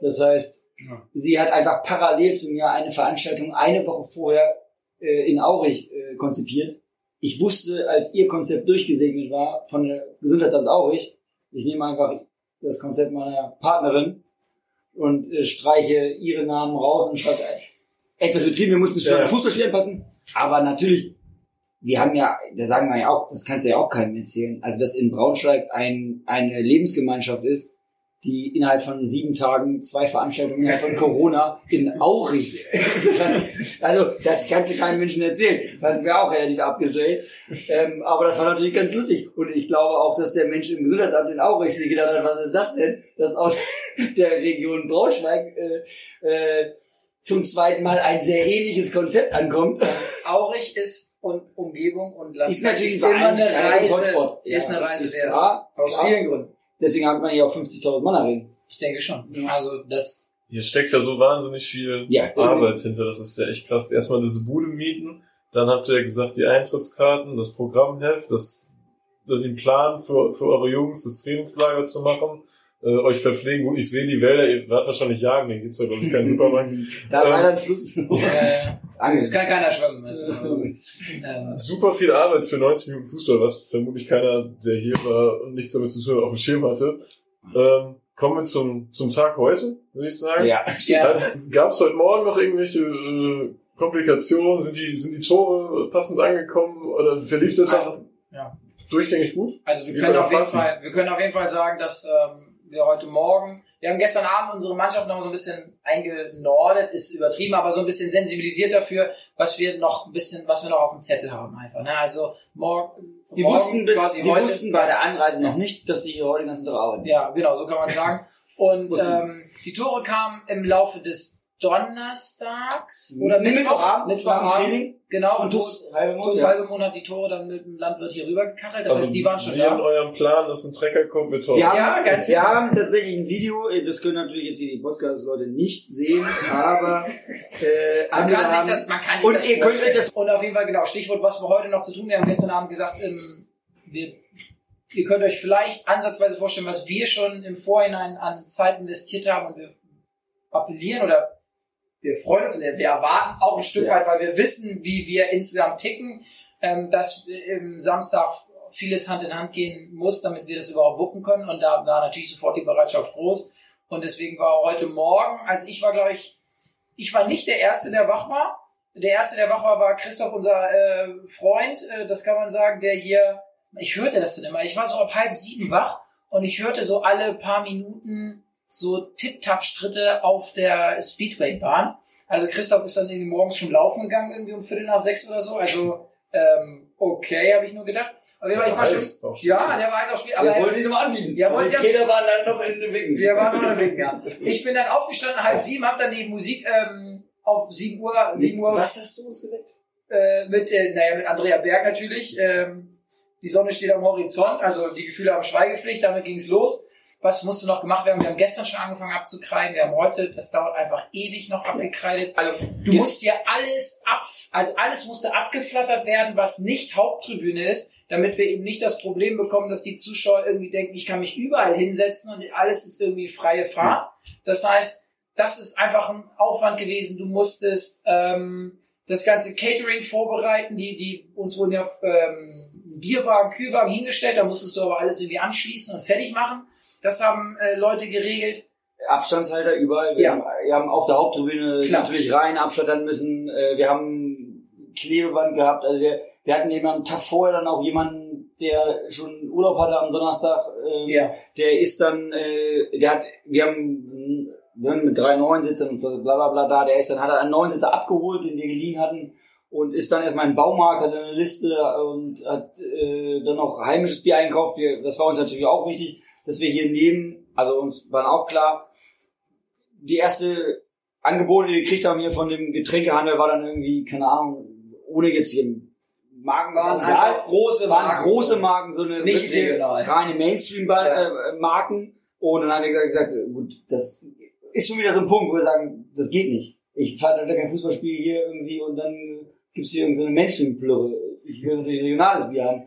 Das heißt, ja. sie hat einfach parallel zu mir eine Veranstaltung eine Woche vorher äh, in Aurich äh, konzipiert. Ich wusste, als ihr Konzept durchgesegnet war von der Gesundheitsamt Aurich, ich nehme einfach das Konzept meiner Partnerin und äh, streiche ihre Namen raus und schreibe etwas betrieben, wir mussten schon ja. Fußballspiel anpassen. Aber natürlich, wir haben ja, da sagen wir ja auch, das kannst du ja auch keinem erzählen, also dass in Braunschweig ein, eine Lebensgemeinschaft ist, die innerhalb von sieben Tagen zwei Veranstaltungen innerhalb von Corona in Aurich. also das kannst du keinem Menschen erzählen. Fanden wir auch relativ abgestellt. Ähm, aber das war natürlich ganz lustig. Und ich glaube auch, dass der Mensch im Gesundheitsamt in Aurich sich gedacht hat, was ist das denn? Das aus der Region Braunschweig äh, äh, zum zweiten Mal ein sehr ähnliches Konzept ankommt. Aurich ist und Umgebung und Land Ist natürlich immer eine ein Reise. Hotspot. Ist eine Reise ist klar. Aus vielen Gründen. Deswegen hat man hier auch 50.000 Mann erregen. Ich denke schon. Also das Hier steckt ja so wahnsinnig viel Ja. Arbeit hinter, das ist ja echt krass. Erstmal diese Bude mieten, dann habt ihr gesagt, die Eintrittskarten, das Programmheft, das, den Plan für, für eure Jungs, das Trainingslager zu machen, äh, euch verpflegen. Gut, ich sehe die Wälder, ihr werdet wahrscheinlich jagen, den gibt's ja glaube ich keinen Supermarkt. Da ist Ähm, leider ein Fluss. äh, es kann keiner schwimmen. Also, äh, Super viel Arbeit für 90 Minuten Fußball, was vermutlich keiner, der hier war und nichts damit zu tun hat, auf dem Schirm hatte. Ähm, kommen wir zum, zum Tag heute, würde ich sagen. Ja. ja, Gab es heute Morgen noch irgendwelche äh, Komplikationen? Sind die, sind die Tore passend angekommen oder verlief der Tag Also, ja. durchgängig gut? Also wir Wie können auf jeden? Fall, wir können auf jeden Fall sagen, dass ähm, wir heute Morgen, wir haben gestern Abend unsere Mannschaft noch so ein bisschen eingenordet, ist übertrieben, aber so ein bisschen sensibilisiert dafür, was wir noch ein bisschen, was wir noch auf dem Zettel haben einfach. Ne? Also morgen, Die morgen wussten, bis, quasi die heute, wussten bei der Anreise noch nicht, dass sie hier heute den ganzen Tag arbeiten. Ja, genau, so kann man sagen. Und ähm, die Tore kamen im Laufe des Donnerstags oder Mittwochabend, Mittwochabend, Training. genau, und TuS halbe Mond, TuS ja. halbe Monat die Tore dann mit dem Landwirt hier rübergekachelt. Das heißt, die waren schon wir in da. eurem Plan, dass ein Trecker kommt mit Tor. Wir haben, Ja, ganz wir genau. haben tatsächlich ein Video, äh, das können natürlich jetzt hier die Podcast-Leute nicht sehen, aber äh, Man kann sich das, man kann sich und das ihr könnt euch das Und auf jeden Fall, genau, Stichwort, was wir heute noch zu tun haben. Wir haben gestern Abend gesagt, ähm, wir, ihr könnt euch vielleicht ansatzweise vorstellen, was wir schon im Vorhinein an Zeit investiert haben und wir appellieren oder wir freuen uns und wir erwarten auch ein Stück Ja. weit, weil wir wissen, wie wir insgesamt ticken, ähm, dass im Samstag vieles Hand in Hand gehen muss, damit wir das überhaupt wuppen können. Und da war natürlich sofort die Bereitschaft groß. Und deswegen war heute Morgen, also ich war, glaube ich, ich war nicht der Erste, der wach war. Der Erste, der wach war, war Christoph, unser äh, Freund, äh, das kann man sagen, der hier, ich hörte das dann immer, ich war so ab halb sieben wach und ich hörte so alle paar Minuten so Tip-Tap-Stritte auf der Speedway-Bahn. Also Christoph ist dann irgendwie morgens schon laufen gegangen, irgendwie um Viertel nach sechs oder so. Also, ähm, okay, habe ich nur gedacht. Aber ich war schon, ja, der war halt auch spät, aber der er, wollte sich nochmal anbieten. Ja, wollte die sich Trainer waren leider noch in den Wegen. wir waren noch unterwegs, ja. Ich bin dann aufgestanden, halb sieben, hab dann die Musik ähm, auf sieben Uhr, sieben Uhr Was hast du uns geweckt? äh, mit, äh, naja, mit Andrea Berg natürlich. Ähm, die Sonne steht am Horizont, also die Gefühle haben Schweigepflicht, damit ging's los. Was musste noch gemacht werden? Wir haben gestern schon angefangen abzukreiden, wir haben heute, das dauert einfach ewig noch abgekreidet. Also, Du musst hier alles ab, also alles musste abgeflattert werden, was nicht Haupttribüne ist, damit wir eben nicht das Problem bekommen, dass die Zuschauer irgendwie denken, ich kann mich überall hinsetzen und alles ist irgendwie freie Fahrt. Das heißt, das ist einfach ein Aufwand gewesen. Du musstest ähm, das ganze Catering vorbereiten. Die, die uns wurden ja ähm, Bierwagen, Kühlwagen hingestellt. Da musstest du aber alles irgendwie anschließen und fertig machen. Das haben äh, Leute geregelt. Abstandshalter überall. Wir, Ja. haben, wir haben auf der Haupttribüne Klar. natürlich rein abflattern müssen. Äh, Wir haben Klebeband gehabt. Also wir, wir hatten eben am Tag vorher dann auch jemanden, der schon Urlaub hatte am Donnerstag. Ähm, Ja. Der ist dann, äh, der hat, wir haben, wir haben mit drei Neunsitzern und bla bla bla da, der ist dann, hat er einen Neunsitzer abgeholt, den wir geliehen hatten und ist dann erstmal in den Baumarkt, hat eine Liste und hat äh, dann noch heimisches Bier einkauft. Wir, das war uns natürlich auch wichtig, dass wir hier neben, also uns waren auch klar, die erste Angebote, die wir gekriegt haben hier von dem Getränkehandel, war dann irgendwie, keine Ahnung, ohne jetzt hier Marken Waren egal, große waren Marken. große Marken, so eine Nicht regional. reine Mainstream-Marken. Und dann haben wir gesagt, gesagt, gut, das ist schon wieder so ein Punkt, wo wir sagen, das geht nicht. Ich fahre da kein Fußballspiel hier irgendwie und dann gibt's hier irgendeine so eine Mainstream-Plürre. Ich will natürlich regionales Bier haben.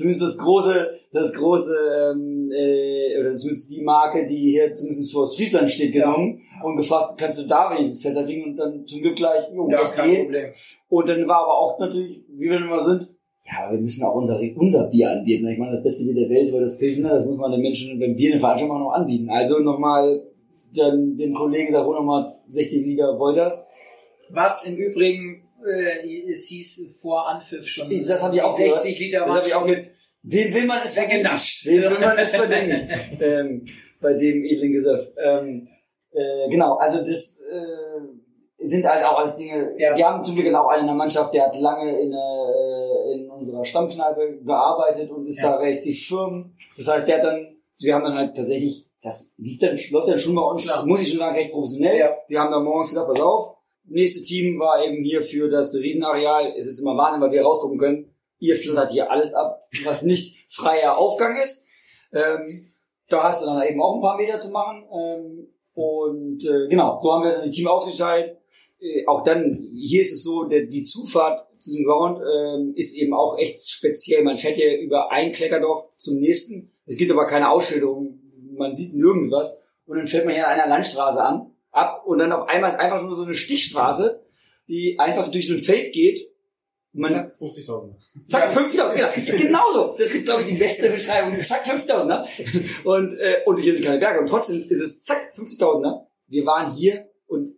Zumindest das große, das große, ähm, äh, oder zumindest die Marke, die hier zumindest vor Friesland steht, Ja. genommen und gefragt, kannst du da wenigstens Fässer kriegen und dann zum Glück gleich, jo, Ja, das kein geht. Problem. Und dann war aber auch natürlich, wie wir immer sind, ja, wir müssen auch unser, unser Bier anbieten. Ich meine, das beste Bier der Welt war das Pilsner, das muss man den Menschen, wenn wir eine Veranstaltung machen, noch anbieten. Also nochmal, dann den Kollegen sagt, hol nochmal 60 Liter Wolters. Was im Übrigen, äh, es hieß vor Anpfiff schon. Das habe ich auch 60 Liter Das habe ich auch gehört. Wem will man es weggenascht. Wem will man es verdenken? ähm, bei dem edlen Gesöff. Ähm, äh, genau, also das äh, sind halt auch alles Dinge. Ja. Wir haben zum Glück auch einen in der Mannschaft, der hat lange in, äh, in unserer Stammkneipe gearbeitet und ist Ja. da relativ firm. Das heißt, der hat dann, wir haben dann halt tatsächlich das lief dann, läuft dann schon bei uns, Klar. muss ich schon sagen, recht professionell. Ja. Wir haben dann morgens gesagt, pass auf, nächste Team war eben hier für das Riesenareal. Es ist immer Wahnsinn, weil wir rausgucken können. Ihr flattert hier alles ab, was nicht freier Aufgang ist. Ähm, da hast du dann eben auch ein paar Meter zu machen. Ähm, und äh, genau, so haben wir dann die Team aufgeteilt. Äh, auch dann, hier ist es so, der, die Zufahrt zu diesem Ground ähm, ist eben auch echt speziell. Man fährt hier über ein Kleckerdorf zum nächsten. Es gibt aber keine Ausschilderung. Man sieht nirgends was. Und dann fährt man hier an einer Landstraße an, ab und dann auf einmal ist einfach nur so eine Stichstraße, die einfach durch so ein Feld geht. Und man 50.000. Zack, 50.000, genau. Genauso. Das ist, glaube ich, die beste Beschreibung. Zack, 50.000, ne? Und, äh, und hier sind keine Berge. Und trotzdem ist es zack, 50.000, ne? Wir waren hier und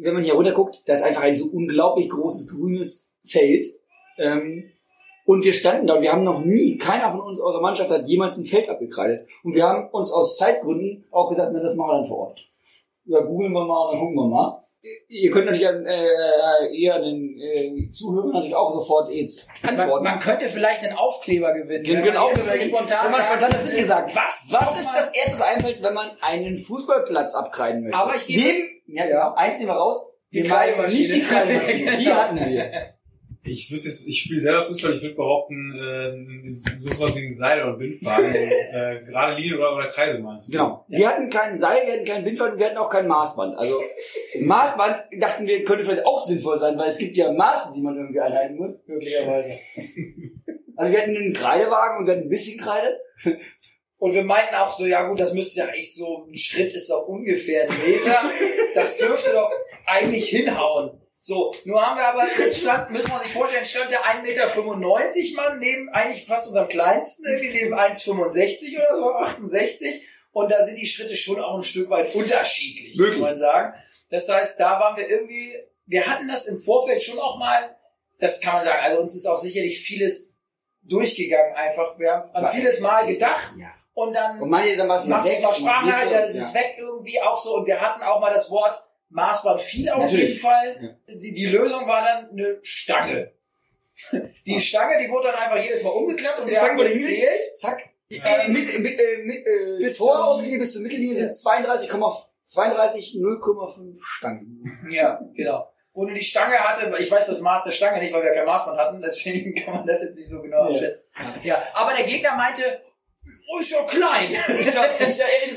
wenn man hier runter guckt, da ist einfach ein so unglaublich großes grünes Feld. Ähm, und wir standen da und wir haben noch nie, keiner von uns aus der Mannschaft hat jemals ein Feld abgekreidet. Und wir haben uns aus Zeitgründen auch gesagt, na, das machen wir dann vor Ort. Ja, googeln wir mal und dann gucken wir mal. Ihr könnt natürlich äh, ihr an den äh, Zuhörern natürlich auch sofort jetzt Man, antworten. man könnte vielleicht einen Aufkleber gewinnen. Gen- wenn Genau, man wenn man spontan, spontan, das ist gesagt. Was, was ist das erste, was einfällt, wenn man einen Fußballplatz abkreiden möchte? Aber ich gebe- Neben, ja, ja, eins nehmen wir raus. Die meinen Kreidemaschine. Nicht die Kreidemaschine, die Genau. hatten wir. Ich würde jetzt, ich spiele selber Fußball, ich würde behaupten, äh, so was wie ein Seil oder ein Bindfaden, äh, gerade Linie oder, oder Kreise zu können. Genau. Wir hatten kein Seil, wir hatten kein Bindband, wir hatten auch kein Maßband. Also, Maßband dachten wir, könnte vielleicht auch sinnvoll sein, weil es gibt ja Maße, die man irgendwie einhalten muss, möglicherweise. Also wir hatten einen Kreidewagen und wir hatten ein bisschen Kreide. Und wir meinten auch so, ja gut, das müsste ja eigentlich so, ein Schritt ist doch ungefähr ein Meter. Das dürfte doch eigentlich hinhauen. So, nur haben wir aber, jetzt stand, müssen wir sich vorstellen, stand der 1,95 Meter Mann neben eigentlich fast unserem kleinsten, irgendwie neben 1,65 oder so, 68. Und da sind die Schritte schon auch ein Stück weit unterschiedlich, Wirklich? muss man sagen. Das heißt, da waren wir irgendwie, wir hatten das im Vorfeld schon auch mal, das kann man sagen, also uns ist auch sicherlich vieles durchgegangen einfach. Wir haben an vieles Mal gedacht Ja. und dann Und manche dann was machst du mal Sprachnachricht, dann ist es weg irgendwie auch so. Und wir hatten auch mal das Wort Maßband viel auf Natürlich. jeden Fall. Die, die Lösung war dann eine Stange. Die Stange, die wurde dann einfach jedes Mal umgeklappt und Die Stange wurde gezählt. Zack. Äh, mit, mit, äh, mit, äh, Bis Tor zum- ausgegeben bis zur Mittellinie sind 32, 32 0,5 Stangen. Ja, genau. Du die Stange hatte, ich weiß das Maß der Stange nicht, weil wir kein Maßband hatten, deswegen kann man das jetzt nicht so genau Ja. abschätzen. Ja, aber der Gegner meinte, oh, ist ja klein. Ist ja, ist ja ehrlich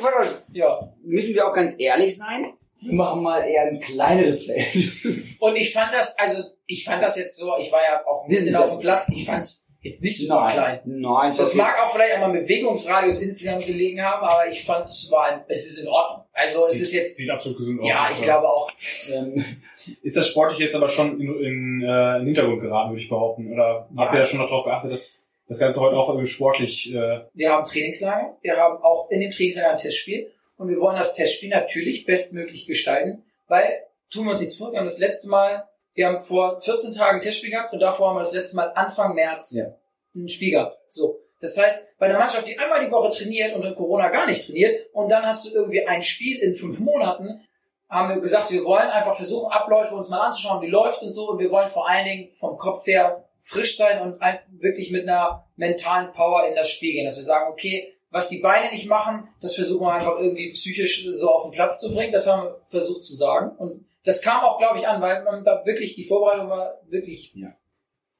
ja. müssen wir auch ganz ehrlich sein. Wir machen mal eher ein kleineres Feld. Und ich fand das, also ich fand das jetzt so, ich war ja auch ein bisschen auf das- dem Platz, ich fand's jetzt nicht super klein. nein. Das mag auch vielleicht am Bewegungsradius insgesamt gelegen haben, aber ich fand es war, ein, es ist in Ordnung. Also es ist jetzt, Sieht absolut gesund aus. ja, ich glaube auch. Ähm, Ist das sportlich jetzt aber schon in, in, äh, in den Hintergrund geraten, würde ich behaupten? Oder habt ihr da schon noch darauf geachtet, dass das Ganze heute auch irgendwie sportlich äh, Wir haben Trainingslager, wir haben auch in dem Trainingslager ein Testspiel und wir wollen das Testspiel natürlich bestmöglich gestalten, weil, tun wir uns nichts vor, wir haben das letzte Mal, wir haben vor 14 Tagen ein Testspiel gehabt und davor haben wir das letzte Mal Anfang März Ja. ein Spiel gehabt. So. Das heißt, bei einer Mannschaft, die einmal die Woche trainiert und in Corona gar nicht trainiert und dann hast du irgendwie ein Spiel in fünf Monaten, haben wir gesagt, wir wollen einfach versuchen, Abläufe uns mal anzuschauen, wie läuft und so und wir wollen vor allen Dingen vom Kopf her frisch sein und wirklich mit einer mentalen Power in das Spiel gehen, dass wir sagen, okay, was die Beine nicht machen, das versuchen wir einfach irgendwie psychisch so auf den Platz zu bringen, das haben wir versucht zu sagen. Und das kam auch, glaube ich, an, weil man da wirklich, die Vorbereitung war wirklich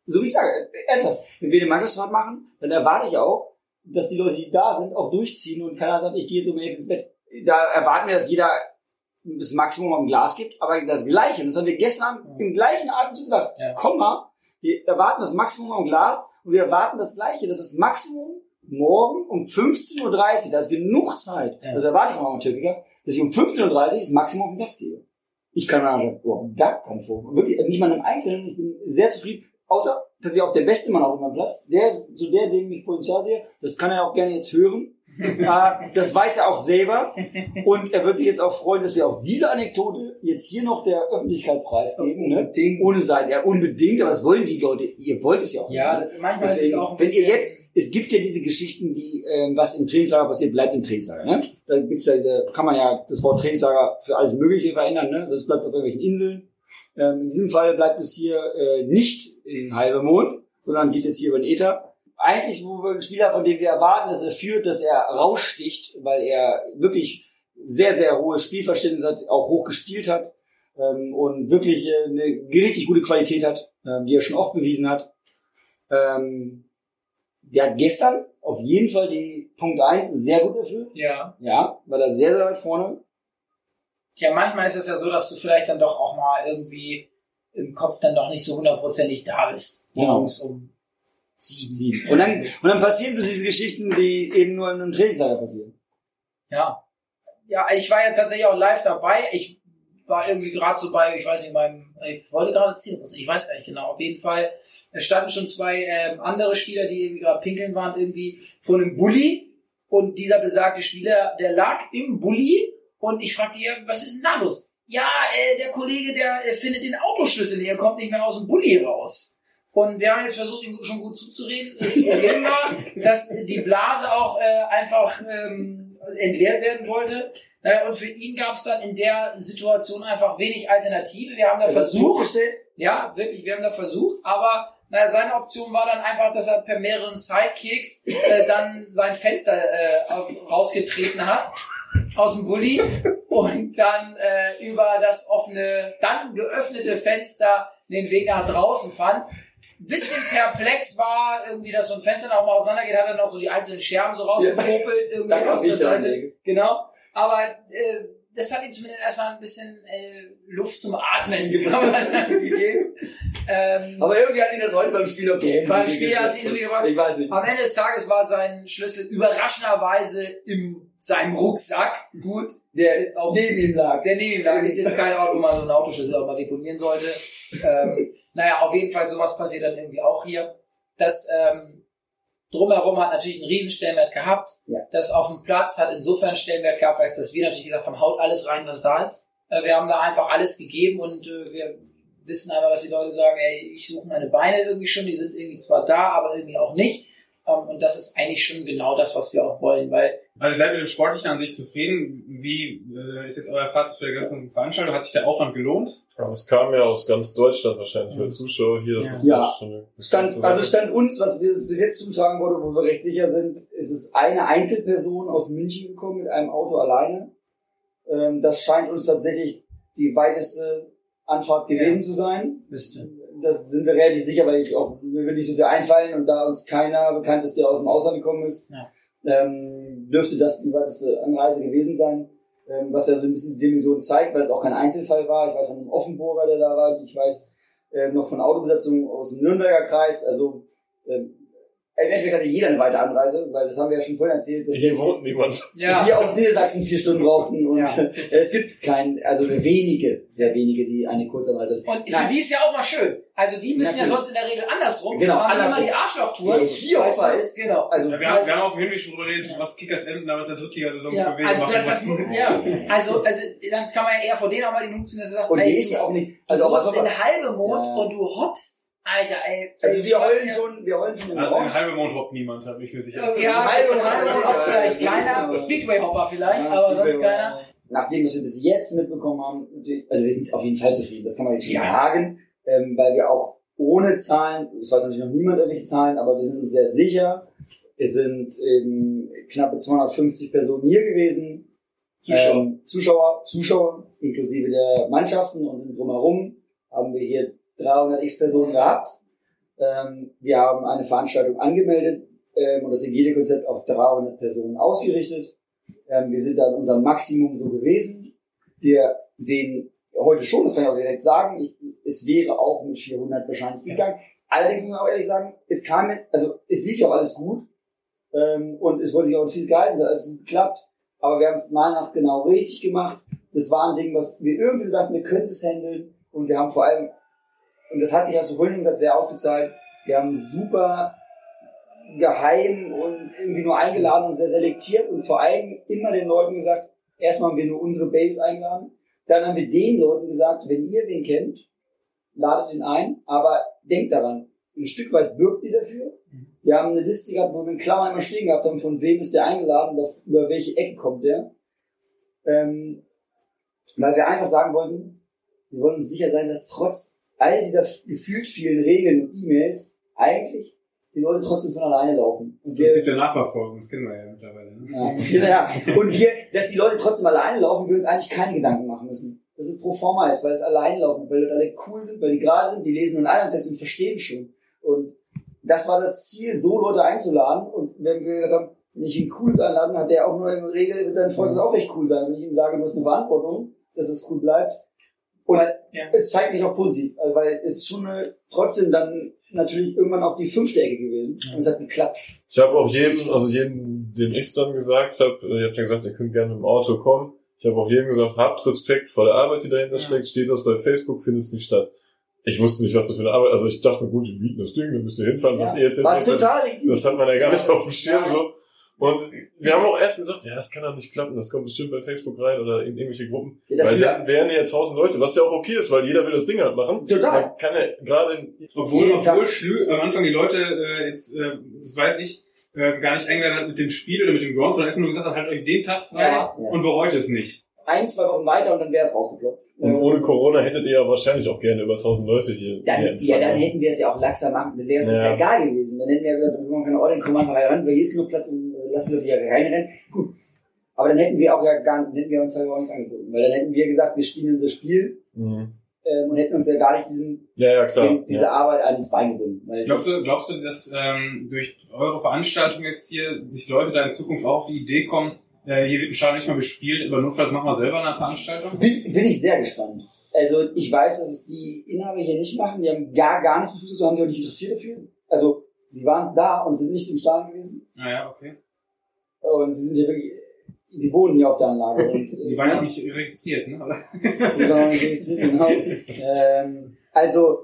so wie ich sage, ernsthaft, wenn wir eine Mannschaftsfahrt machen, dann erwarte ich auch, dass die Leute, die da sind, auch durchziehen und keiner sagt, ich gehe jetzt um elf ins Bett. Da erwarten wir, dass jeder das Maximum am Glas gibt, aber das Gleiche, und das haben wir gestern Abend im gleichen Atemzug gesagt, Ja. komm mal, wir erwarten das Maximum am Glas und wir erwarten das Gleiche, dass das Maximum morgen um 15.30 Uhr, da ist genug Zeit, Ja. das erwarte ich vom Amateurkicker, dass ich um 15.30 Uhr das Maximum auf den Platz gebe. Ich kann mir überhaupt gar keinen Vorwurf. Wirklich, nicht mal einem Einzelnen. Ich bin sehr zufrieden. Außer, dass ich auch der beste Mann auf meinem Platz. Der, so der, dem ich Potenzial sehe. Das kann er auch gerne jetzt hören. Äh, das weiß er auch selber. Und er wird sich jetzt auch freuen, dass wir auch diese Anekdote jetzt hier noch der Öffentlichkeit preisgeben. Ne? Ohne sein. Ja, unbedingt. Aber das wollen die Leute. Ihr wollt es ja auch. Ja, ne? manchmal ist es Deswegen, auch wenn ihr jetzt, es gibt ja diese Geschichten, die, ähm, was im Trainingslager passiert, bleibt im Trainingslager. Ne? Da gibt's ja, diese- kann man ja das Wort Trainingslager für alles Mögliche verändern. Ne? Das bleibt auf irgendwelchen Inseln. Ähm, in diesem Fall bleibt es hier äh, nicht in halbe Mond, sondern geht jetzt hier über den Äther. Eigentlich, wo wir einen Spieler, von dem wir erwarten, dass er führt, dass er raussticht, weil er wirklich sehr, sehr hohes Spielverständnis hat, auch hoch gespielt hat ähm, und wirklich äh, eine richtig gute Qualität hat, ähm, die er schon oft bewiesen hat. Ähm, der hat gestern auf jeden Fall die Punkt 1 sehr gut erfüllt. Ja. Ja, war da sehr, sehr weit vorne. Ja, manchmal ist es ja so, dass du vielleicht dann doch auch mal irgendwie im Kopf dann doch nicht so hundertprozentig da bist. Genau. Morgens um sieben. Sieben. Und dann, und dann passieren so diese Geschichten, die eben nur in einem Trainingslager passieren. Ja. Ja, ich war ja tatsächlich auch live dabei. Ich war irgendwie gerade so bei, ich weiß nicht, meinem, ich wollte gerade ziehen, ich weiß gar nicht genau. Auf jeden Fall es standen schon zwei ähm, andere Spieler, die irgendwie gerade pinkeln waren, irgendwie vor einem Bulli. Und dieser besagte Spieler, der lag im Bulli. Und ich fragte ihn, was ist denn da los? Ja, äh, der Kollege, der äh, findet den Autoschlüssel nicht, er kommt nicht mehr aus dem Bulli raus. Und wir haben jetzt versucht, ihm schon gut zuzureden. War, dass die Blase auch äh, einfach ähm, entleert werden wollte. Naja, und für ihn gab es dann in der Situation einfach wenig Alternative. Wir haben da versucht, ja, wirklich, wir haben da versucht, aber naja, seine Option war dann einfach, dass er per mehreren Sidekicks äh, dann sein Fenster äh, rausgetreten hat aus dem Bulli und dann äh, über das offene, dann geöffnete Fenster den Weg nach draußen fand. Bisschen perplex war, irgendwie, dass so ein Fenster noch mal auseinandergeht, hat er noch so die einzelnen Scherben so rausgepopelt, irgendwie Da aus der dran, Seite. Digga. Genau. Aber äh, das hat ihm zumindest erstmal ein bisschen äh, Luft zum Atmen gegeben. Ähm, Aber irgendwie hat ihn das heute beim Spiel okay. Beim Spiel hat sich so gemacht. Ich weiß nicht. am Ende des Tages war sein Schlüssel überraschenderweise in seinem Rucksack. Gut, Der ist jetzt auch neben ihm lag. der neben ihm lag. Ist jetzt kein Ort, wo man so einen Autoschlüssel auch mal deponieren sollte. Ähm, naja, auf jeden Fall sowas passiert dann irgendwie auch hier. Das ähm, drumherum hat natürlich einen riesen Stellenwert gehabt. Ja. Das auf dem Platz hat insofern einen Stellenwert gehabt, als dass wir natürlich gesagt haben, haut alles rein, was da ist. Äh, wir haben da einfach alles gegeben und äh, wir wissen einfach, dass die Leute sagen, ey, ich suche meine Beine irgendwie schon, die sind irgendwie zwar da, aber irgendwie auch nicht. Ähm, und das ist eigentlich schon genau das, was wir auch wollen, weil Also seid ihr mit dem Sportlichen an sich zufrieden? Wie äh, ist jetzt euer Fazit für die ganze Veranstaltung? Hat sich der Aufwand gelohnt? Also es kam ja aus ganz Deutschland wahrscheinlich, weil Zuschauer hier, das Ja. ist Ja. ja schon Stand, also stand uns, was wir bis jetzt zutragen wurde, wo wir recht sicher sind, ist es eine Einzelperson aus München gekommen mit einem Auto alleine. Ähm, das scheint uns tatsächlich die weiteste Anfahrt gewesen zu sein. müsste. Das sind wir relativ sicher, weil ich auch, mir will nicht so viel einfallen und da uns keiner bekannt ist, der aus dem Ausland gekommen ist, Ja. Ähm, dürfte das die weiteste Anreise gewesen sein. Ähm, was ja so ein bisschen die Dimension zeigt, weil es auch kein Einzelfall war. Ich weiß von einem Offenburger, der da war. Ich weiß äh, noch von Autobesetzungen aus dem Nürnberger Kreis. Also ähm, im Endeffekt hatte jeder eine weite Anreise, weil das haben wir ja schon vorhin erzählt, dass Hier wohnt niemand. Ja. wir aus Niedersachsen vier Stunden brauchten und Ja. es gibt kein, also wenige, sehr wenige, die eine Kurzanreise. Und für Nein. die ist ja auch mal schön. Also die müssen ja Natürlich. sonst in der Regel andersrum. Genau, Die machen andersrum. immer die Arschlochtour. Der hier Weißt Opa du? ist, Genau. also Ja, wir, haben, wir haben auf dem Hinweg schon drüber geredet, was Kickers Emden damals in der Drittligasaison Ja, für Wege also, machen das, mussten. ja, also, also dann kann man ja eher vor denen auch mal die ziehen, dass er sagt, und ey, die ist ja auch nicht, also du hoppst in halbe Mond Ja. und du hoppst, Alter, ey. Also wir heulen schon, wir heulen schon im Also Orange. eine halbe Mond hoppt niemand, habe ich mir sicher. Ja, Halbe halbe, Mond, hoppt vielleicht keiner. ja. Speedway-Hopper vielleicht, Ja, aber Speedway sonst keiner. Nach dem, was wir bis jetzt mitbekommen haben, also wir sind auf jeden Fall zufrieden, das kann man jetzt schon Ja. sagen, ähm, weil wir auch ohne Zahlen, es weiß natürlich noch niemand irgendwelche Zahlen, aber wir sind uns sehr sicher, es sind eben knappe 250 Personen hier gewesen, Zuschauer. Ähm, Zuschauer, Zuschauer, inklusive der Mannschaften und drumherum haben wir hier 300 x Personen gehabt. Ähm, wir haben eine Veranstaltung angemeldet ähm, und das Hygienekonzept auf 300 Personen ausgerichtet. Ähm, wir sind da in unserem Maximum so gewesen. Wir sehen heute schon, das kann ich auch direkt sagen, ich, es wäre auch mit 400 wahrscheinlich gegangen. Allerdings muss man auch ehrlich sagen, es kam also es lief ja auch alles gut ähm, und es wurde sich auch in viel gehalten, es hat alles gut geklappt, aber wir haben es mal nach genau richtig gemacht. Das war ein Ding, was wir irgendwie so dachten, wir könnten es handeln und wir haben vor allem, und das hat sich vorhin gesagt sehr ausgezahlt, wir haben super geheim und irgendwie nur eingeladen und sehr selektiert und vor allem immer den Leuten gesagt, erstmal haben wir nur unsere Base eingeladen, dann haben wir den Leuten gesagt, wenn ihr wen kennt, ladet ihn ein, aber denkt daran, ein Stück weit birgt ihr dafür. Wir haben eine Liste gehabt, wo wir in Klammern immer stehen gehabt haben, von wem ist der eingeladen, über, über welche Ecke kommt der. Ähm, weil wir einfach sagen wollten, wir wollen uns sicher sein, dass trotz all dieser gefühlt vielen Regeln und E-Mails eigentlich die Leute trotzdem von alleine laufen. Und wir, Prinzip der Nachverfolgung, das kennen wir ja mittlerweile. Ne? ja, ja. Und wir, dass die Leute trotzdem alleine laufen, wir uns eigentlich keine Gedanken machen müssen. Dass es pro forma ist, weil es alleine laufen, weil Leute alle cool sind, weil die gerade sind, die lesen einen Einheitstext und verstehen schon. Und das war das Ziel, so Leute einzuladen. Und wenn wir gesagt haben, wenn ich ihn cool einladen, hat der auch nur in der Regel, wird sein Freund auch recht cool sein. Wenn ich ihm sage, du hast eine Verantwortung, dass es cool bleibt. Und Ja. es zeigt mich auch positiv, also weil es ist schon eine, trotzdem dann natürlich irgendwann auch die fünfte Ecke gewesen. Und es hat geklappt. Ich habe auch jedem, also jedem, dem ich dann gesagt habe, ihr habt ja gesagt, ihr könnt gerne mit dem Auto kommen. Ich habe auch jedem gesagt, habt Respekt vor der Arbeit, die dahinter Ja. steckt. Steht das bei Facebook, findet es nicht statt. Ich wusste nicht, was das für eine Arbeit, also ich dachte mir, gut, die bieten das Ding, dann müsst ihr hinfahren, was ihr jetzt erzählt habt. total. Das hat man ja gar nicht auf dem Schirm Ja. so. Und wir haben auch erst gesagt, ja, das kann doch nicht klappen, das kommt bestimmt bei Facebook rein oder in irgendwelche Gruppen. Ja, weil dann wären ja tausend Leute, was ja auch okay ist, weil jeder will das Ding halt machen. Total. Man kann ja gerade in, Obwohl, obwohl Schlü am Anfang die Leute äh, jetzt, äh, das weiß ich, äh, gar nicht eingeladen hat mit dem Spiel oder mit dem Ground, sondern einfach nur gesagt hat, halt euch den Tag frei Ja, ja. und bereut es nicht. Ein, zwei Wochen weiter und dann wäre es rausgeploppt. und ohne Corona hättet ihr ja wahrscheinlich auch gerne über tausend Leute hier. Dann, hier ja, dann hätten wir es ja auch laxer machen, dann wäre es Ja. egal gewesen. Dann hätten wir ja gesagt, wir machen keine Ordnung, komm einfach rein, weil hier ist genug Platz und lass die Leute hier reinrennen. Gut. Aber dann hätten wir auch ja gar dann hätten wir uns ja auch nichts angeboten. Weil dann hätten wir gesagt, wir spielen unser Spiel Mhm. ähm, und hätten uns ja gar nicht diesen, Ja, ja, klar. den, diese ja. Arbeit ans Bein gebunden. Weil Glaubst du, glaubst du, dass ähm, durch eure Veranstaltung jetzt hier sich Leute da in Zukunft auch auf die Idee kommen, äh, hier wird ein Stadion nicht mal bespielt, aber notfalls machen wir selber eine Veranstaltung? bin, bin ich sehr gespannt. Also ich weiß, dass es die Inhaber hier nicht machen. Die haben gar, gar nichts Fußball, so haben die auch nicht interessiert dafür. Also sie waren da und sind nicht im Stadion gewesen. Naja, okay. Und sie sind hier wirklich, die wohnen hier auf der Anlage. Und, äh, Die waren ja auch nicht registriert, ne? Oder? Die waren nicht registriert, genau. ähm, also,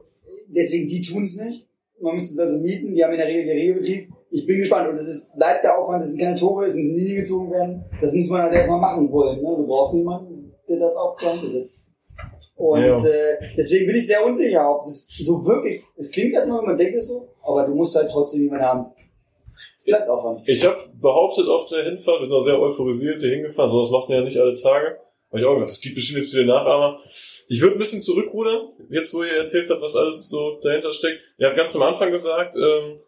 deswegen, die tun es nicht. Man müsste es also mieten. Die haben in der Regel den Regelbetrieb. Ich bin gespannt. Und es ist, bleibt der Aufwand, das sind keine Tore, es müssen Linien gezogen werden. Das muss man halt erstmal machen wollen. Ne? Du brauchst jemanden, der das auch dran besitzt. Und Ja. äh, deswegen bin ich sehr unsicher, ob das so wirklich, es klingt erstmal, man denkt es so, aber du musst halt trotzdem jemanden haben. Bleibt Aufwand. Ich habe behauptet auf der Hinfahrt, bin noch sehr euphorisiert hier hingefahren, so das macht man ja nicht alle Tage. Habe ich auch gesagt, es gibt bestimmt jetzt viele Nachahmer. Ich würde ein bisschen zurückrudern, jetzt wo ihr erzählt habt, was alles so dahinter steckt. Ihr habt ganz am Anfang gesagt, ähm,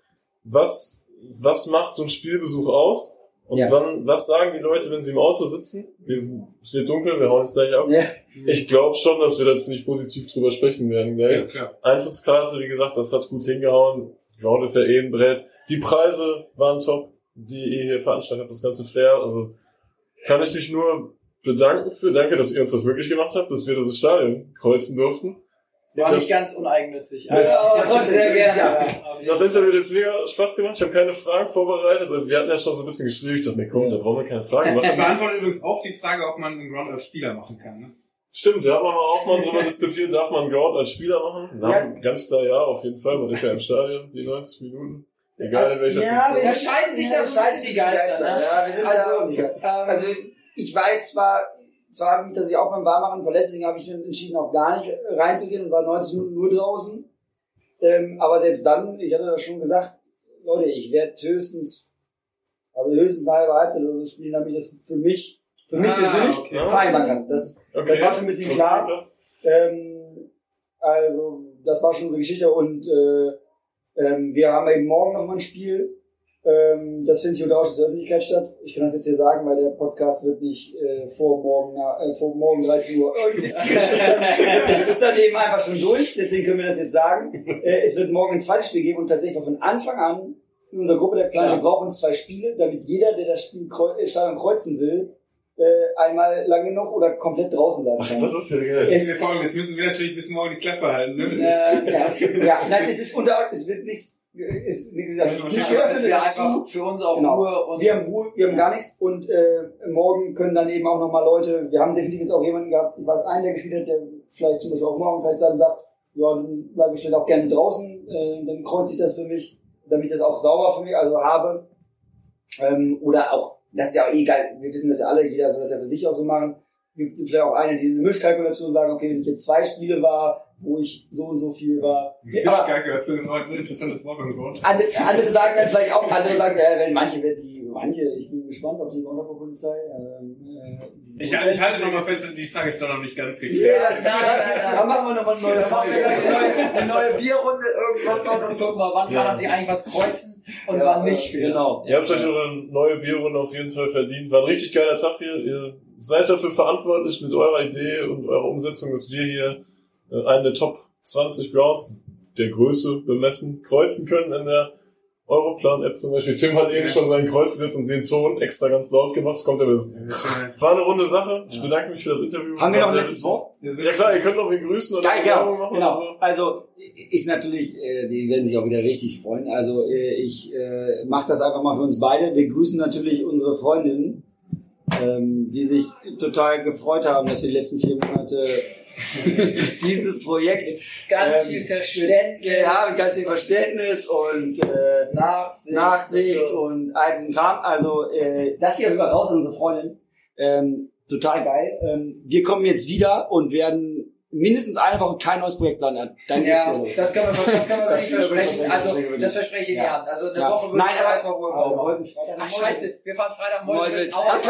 was, was macht so ein Spielbesuch aus? Und Ja. wann, was sagen die Leute, wenn sie im Auto sitzen? Wir, es wird dunkel, wir hauen es gleich ab. Ja. Ich glaube schon, dass wir da ziemlich positiv drüber sprechen werden gleich. Ja, klar. Eintrittskarte, wie gesagt, das hat gut hingehauen. Ground ist ja eh ein Brett. Die Preise waren top, die ihr hier veranstaltet habt, das ganze Flair. Also kann ich mich nur bedanken für. Danke, dass ihr uns das möglich gemacht habt, dass wir dieses Stadion kreuzen durften. War Das- nicht ganz uneigennützig. Ja, aber trotzdem sehr gerne. Ja, Das Interview hat jetzt mega Spaß gemacht. Ich habe keine Fragen vorbereitet. Wir hatten ja schon so ein bisschen geschrieben. Ich dachte mir, komm, da brauchen wir keine Fragen Das machen. beantwortet übrigens auch die Frage, ob man einen Ground als Spieler machen kann. Ne? Stimmt, da haben wir auch mal drüber diskutiert. Darf man Ground als Spieler machen? Na, Ganz klar ja, auf jeden Fall. Man ist ja im Stadion, die 90 Minuten. Egal in welcher Ja, Funktion. Da scheiden sich da so ein bisschen die Geister. Ne? Ja, wir sind Also, da ähm, Also ich war jetzt zwar, zwar habe ich mich, dass ich auch beim Warmachen verletzt, deswegen habe ich entschieden, auch gar nicht reinzugehen und war 90 Minuten nur draußen. Ähm, aber selbst dann, ich hatte das schon gesagt, Leute, ich werde höchstens, also höchstens eine halbe Halbzeit oder so spielen, damit ich das für mich, für mich Ah, persönlich okay. vereinbaren kann. Das, Okay. das war schon ein bisschen Okay, klar. ähm, also, das war schon unsere Geschichte und äh, ähm, wir haben eben morgen nochmal ein Spiel. Ähm, das findet hier unter Ausschluss der Öffentlichkeit statt. Ich kann das jetzt hier sagen, weil der Podcast wird nicht äh, vor, morgen, äh, vor morgen 13 Uhr. öffentlich. Das ist dann- eben einfach schon durch, deswegen können wir das jetzt sagen. Äh, es wird morgen ein zweites Spiel geben und tatsächlich von Anfang an in unserer Gruppe der Plan, wir brauchen zwei Spiele, damit jeder, der das Spiel kreu äh, Stadion kreuzen will, äh, einmal lange noch oder komplett draußen bleiben kann. das ist ja geil. Das ist ja vor allem, jetzt müssen wir natürlich bis morgen die Klappe halten. Ne? Äh, ja, ja, nein, es ist unter, es wird nichts, es, wie gesagt, es ist nicht geöffnet, wir ist einfach für uns auch Genau. Ruhe und Wir haben Ruhe, wir haben gar nichts und äh, morgen können dann eben auch nochmal Leute, wir haben definitiv jetzt auch jemanden gehabt, ich weiß einen, der gespielt hat, der vielleicht zum Beispiel auch morgen vielleicht dann sagt, ja, dann bleibe ich vielleicht auch gerne draußen, äh, dann kreuze ich das für mich, damit ich das auch sauber für mich also habe. Ähm, oder auch, das ist ja auch eh egal, wir wissen das ja alle, jeder soll das ja für sich auch so machen. gibt vielleicht auch eine, die eine Mischkalkulation sagen, okay, wenn ich jetzt zwei Spiele war, wo ich so und so viel war. Mischkalkulation ist auch ein interessantes Wort im Grund. andere, andere sagen dann vielleicht auch, andere sagen, äh, wenn manche, wenn die, manche, ich bin gespannt, ob die Montagspolizei, ähm, äh, Ich, ich halte nochmal fest, die Frage ist doch noch nicht ganz Ja, geklärt. nein, nein, nein, dann machen wir nochmal eine neue Frage. eine neue, Bierrunde irgendwann noch und gucken mal, wann kann man sich eigentlich was kreuzen und Ja, wann nicht. Genau. Ihr habt euch eure neue Bierrunde auf jeden Fall verdient. War ein richtig geiler Tag hier. Ihr seid dafür verantwortlich mit eurer Idee und eurer Umsetzung, dass wir hier äh, einen der Top 20 Grounds der Größe bemessen, kreuzen können in der Europlan-App zum Beispiel. Tim hat eben Ja. schon seinen Kreuz gesetzt und den Ton extra ganz laut gemacht. Das kommt ja bis. War eine runde Sache. Ich bedanke mich für das Interview. Haben wir noch ein letztes. Wort? Ja klar, ihr könnt noch wen grüßen oder Geil, Werbung genau. machen genau. oder so. Also ist natürlich, äh, die werden sich auch wieder richtig freuen. Also äh, ich äh, mache das einfach mal für uns beide. Wir grüßen natürlich unsere Freundinnen, ähm, die sich total gefreut haben, dass wir die letzten vier Monate dieses Projekt Ganz ähm, viel Verständnis. Ja, ganz viel Verständnis und äh, Nachsicht. Nachsicht und all diesen Kram. Also äh, das hier über raus an unsere Freundin. Ähm, total geil. Ähm, wir kommen jetzt wieder und werden mindestens eine Woche kein neues Projekt planen. Dann Ja, das können wir, das wir wirklich Das versprechen. Also, das verspreche ich Ja. Also, eine Ja. Woche würde Nein, ich erstmal Ruhe brauchen. wollten Freitag Ach, scheiße, wir fahren Freitag Mäusels. Mäusels.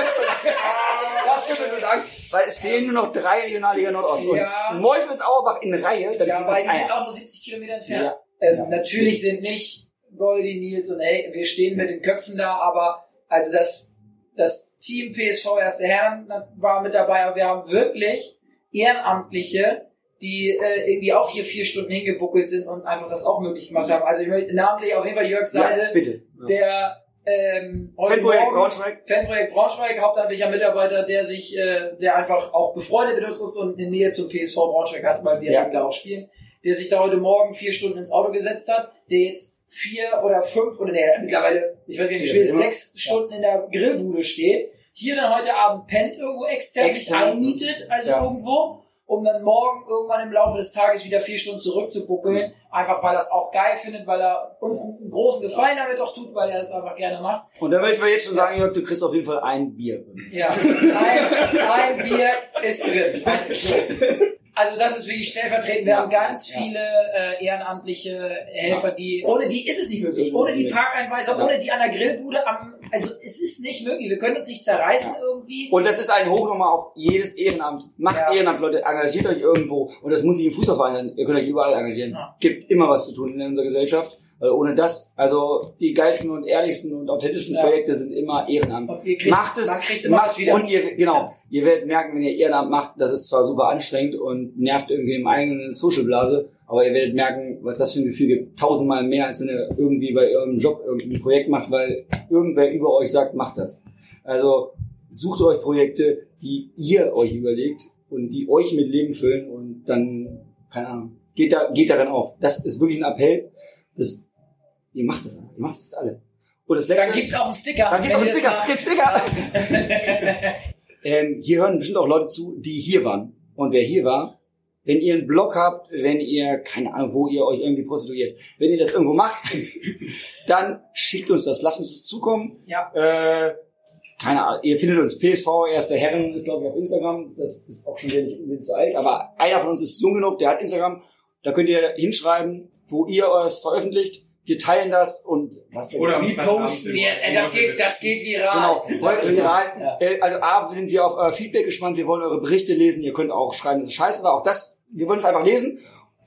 Das können wir so sagen, weil es fehlen nur noch drei Regionalliga Nordost. Ja. Mäusels Auerbach in Reihe. Ja, weil die sind ah, auch nur 70 Kilometer entfernt. Ja. Ähm, Ja. Natürlich sind nicht Goldi, Nils und hey, wir stehen mit den Köpfen da, aber also das, das Team PSV Erste Herren war mit dabei, aber wir haben wirklich Ehrenamtliche, die äh, irgendwie auch hier vier Stunden hingebuckelt sind und einfach das auch möglich gemacht haben. Also ich möchte namentlich auf jeden Fall Jörg ja, Seidel, bitte. Ja. der ähm, heute Fanprojekt Braunschweig. Fanprojekt Braunschweig, hauptamtlicher Mitarbeiter, der sich, äh, der einfach auch befreundet mit uns ist und eine Nähe zum PSV Braunschweig hat, weil wir Ja. ja. da auch spielen, der sich da heute Morgen vier Stunden ins Auto gesetzt hat, der jetzt vier oder fünf oder der mittlerweile, ich weiß gar nicht, Vier, ja. sechs Stunden in der Grillbude steht, hier dann heute Abend pennt irgendwo extern, sich Extern. einmietet, also Ja. irgendwo, um dann morgen irgendwann im Laufe des Tages wieder vier Stunden zurückzubuckeln, einfach weil er es auch geil findet, weil er uns einen großen Gefallen damit auch tut, weil er das einfach gerne macht. Und da möchten wir jetzt schon sagen, Jörg, du kriegst auf jeden Fall ein Bier. Ja, ein, ein Bier ist drin. Also das ist wirklich stellvertretend. Wir haben ganz viele äh, ehrenamtliche Helfer, die ohne die ist es nicht möglich. Ohne die. Parkeinweiser, ohne die an der Grillbude am also es ist nicht möglich. Wir können uns nicht zerreißen irgendwie. Und das ist ein Hoch nochmal auf jedes Ehrenamt. Macht. Ehrenamt, Leute, engagiert euch irgendwo. Und das muss nicht im Fußballverein sein. Ihr könnt euch überall engagieren. Gibt immer was zu tun in unserer Gesellschaft. Weil ohne das, also die geilsten und ehrlichsten und authentischen Ja. Projekte sind immer Ehrenamt. Kriegt- macht es, macht, wieder. und ihr, genau, ihr werdet merken, wenn ihr Ehrenamt macht, das ist zwar super anstrengend und nervt irgendwie im eigenen Socialblase, aber ihr werdet merken, was das für ein Gefühl gibt. Tausendmal mehr, als wenn ihr irgendwie bei eurem Job irgendein Projekt macht, weil irgendwer über euch sagt, macht das. Also sucht euch Projekte, die ihr euch überlegt und die euch mit Leben füllen und dann, keine Ahnung, geht da, geht darin auf. Das ist wirklich ein Appell. Das, ihr macht das, ihr macht das alle. Und das letzte, Dann gibt's auch einen Sticker. dann gibt's auch einen Sticker. Es gibt Sticker. ähm, hier hören bestimmt auch Leute zu, die hier waren. Und wer hier war, wenn ihr einen Blog habt, wenn ihr, keine Ahnung, wo ihr euch irgendwie prostituiert, wenn ihr das irgendwo macht, dann schickt uns das, lasst uns das zukommen. Ja. Äh, keine Ahnung, ihr findet uns PSV, erster Herren, ist glaube ich auf Instagram, das ist auch schon wieder nicht unbedingt zu alt, aber einer von uns ist jung genug, der hat Instagram, da könnt ihr hinschreiben, wo ihr es veröffentlicht, wir teilen das und was Oder am reposten. Wir, äh, das geht, das geht viral. Genau, heute viral. Ja. Äh, also A, sind wir auf euer Feedback gespannt, wir wollen eure Berichte lesen, ihr könnt auch schreiben, dass es scheiße war, auch das, wir wollen es einfach lesen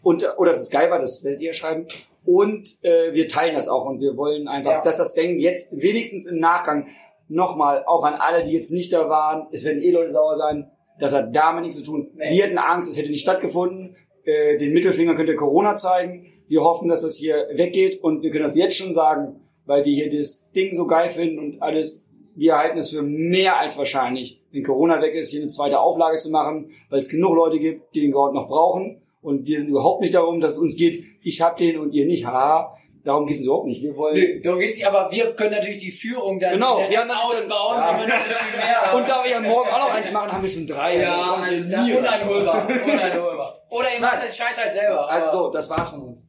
und äh, oder dass es geil war, das werdet ihr schreiben und äh, wir teilen das auch und wir wollen einfach, Ja. dass das Ding jetzt wenigstens im Nachgang nochmal, auch an alle, die jetzt nicht da waren, es werden eh Leute sauer sein, das hat damit nichts zu tun. Nee. Wir hatten Angst, es hätte nicht stattgefunden, äh, den Mittelfinger könnt ihr Corona zeigen, wir hoffen, dass das hier weggeht und wir können das jetzt schon sagen, weil wir hier das Ding so geil finden und alles, wir halten es für mehr als wahrscheinlich, wenn Corona weg ist, hier eine zweite Auflage zu machen, weil es genug Leute gibt, die den Gott noch brauchen. Und wir sind überhaupt nicht darum, dass es uns geht, ich hab den und ihr nicht, haha. Darum geht es überhaupt nicht. Wir wollen. Nö, darum geht's nicht, aber wir können natürlich die Führung dann Genau, wir haben ausbauen, ja. wir. Und da wir ja morgen auch noch eins machen, haben wir schon drei. ja, Also, uneinholbar, uneinholbar. Oder ihr macht den Scheiß halt selber. Also so, das war's von uns.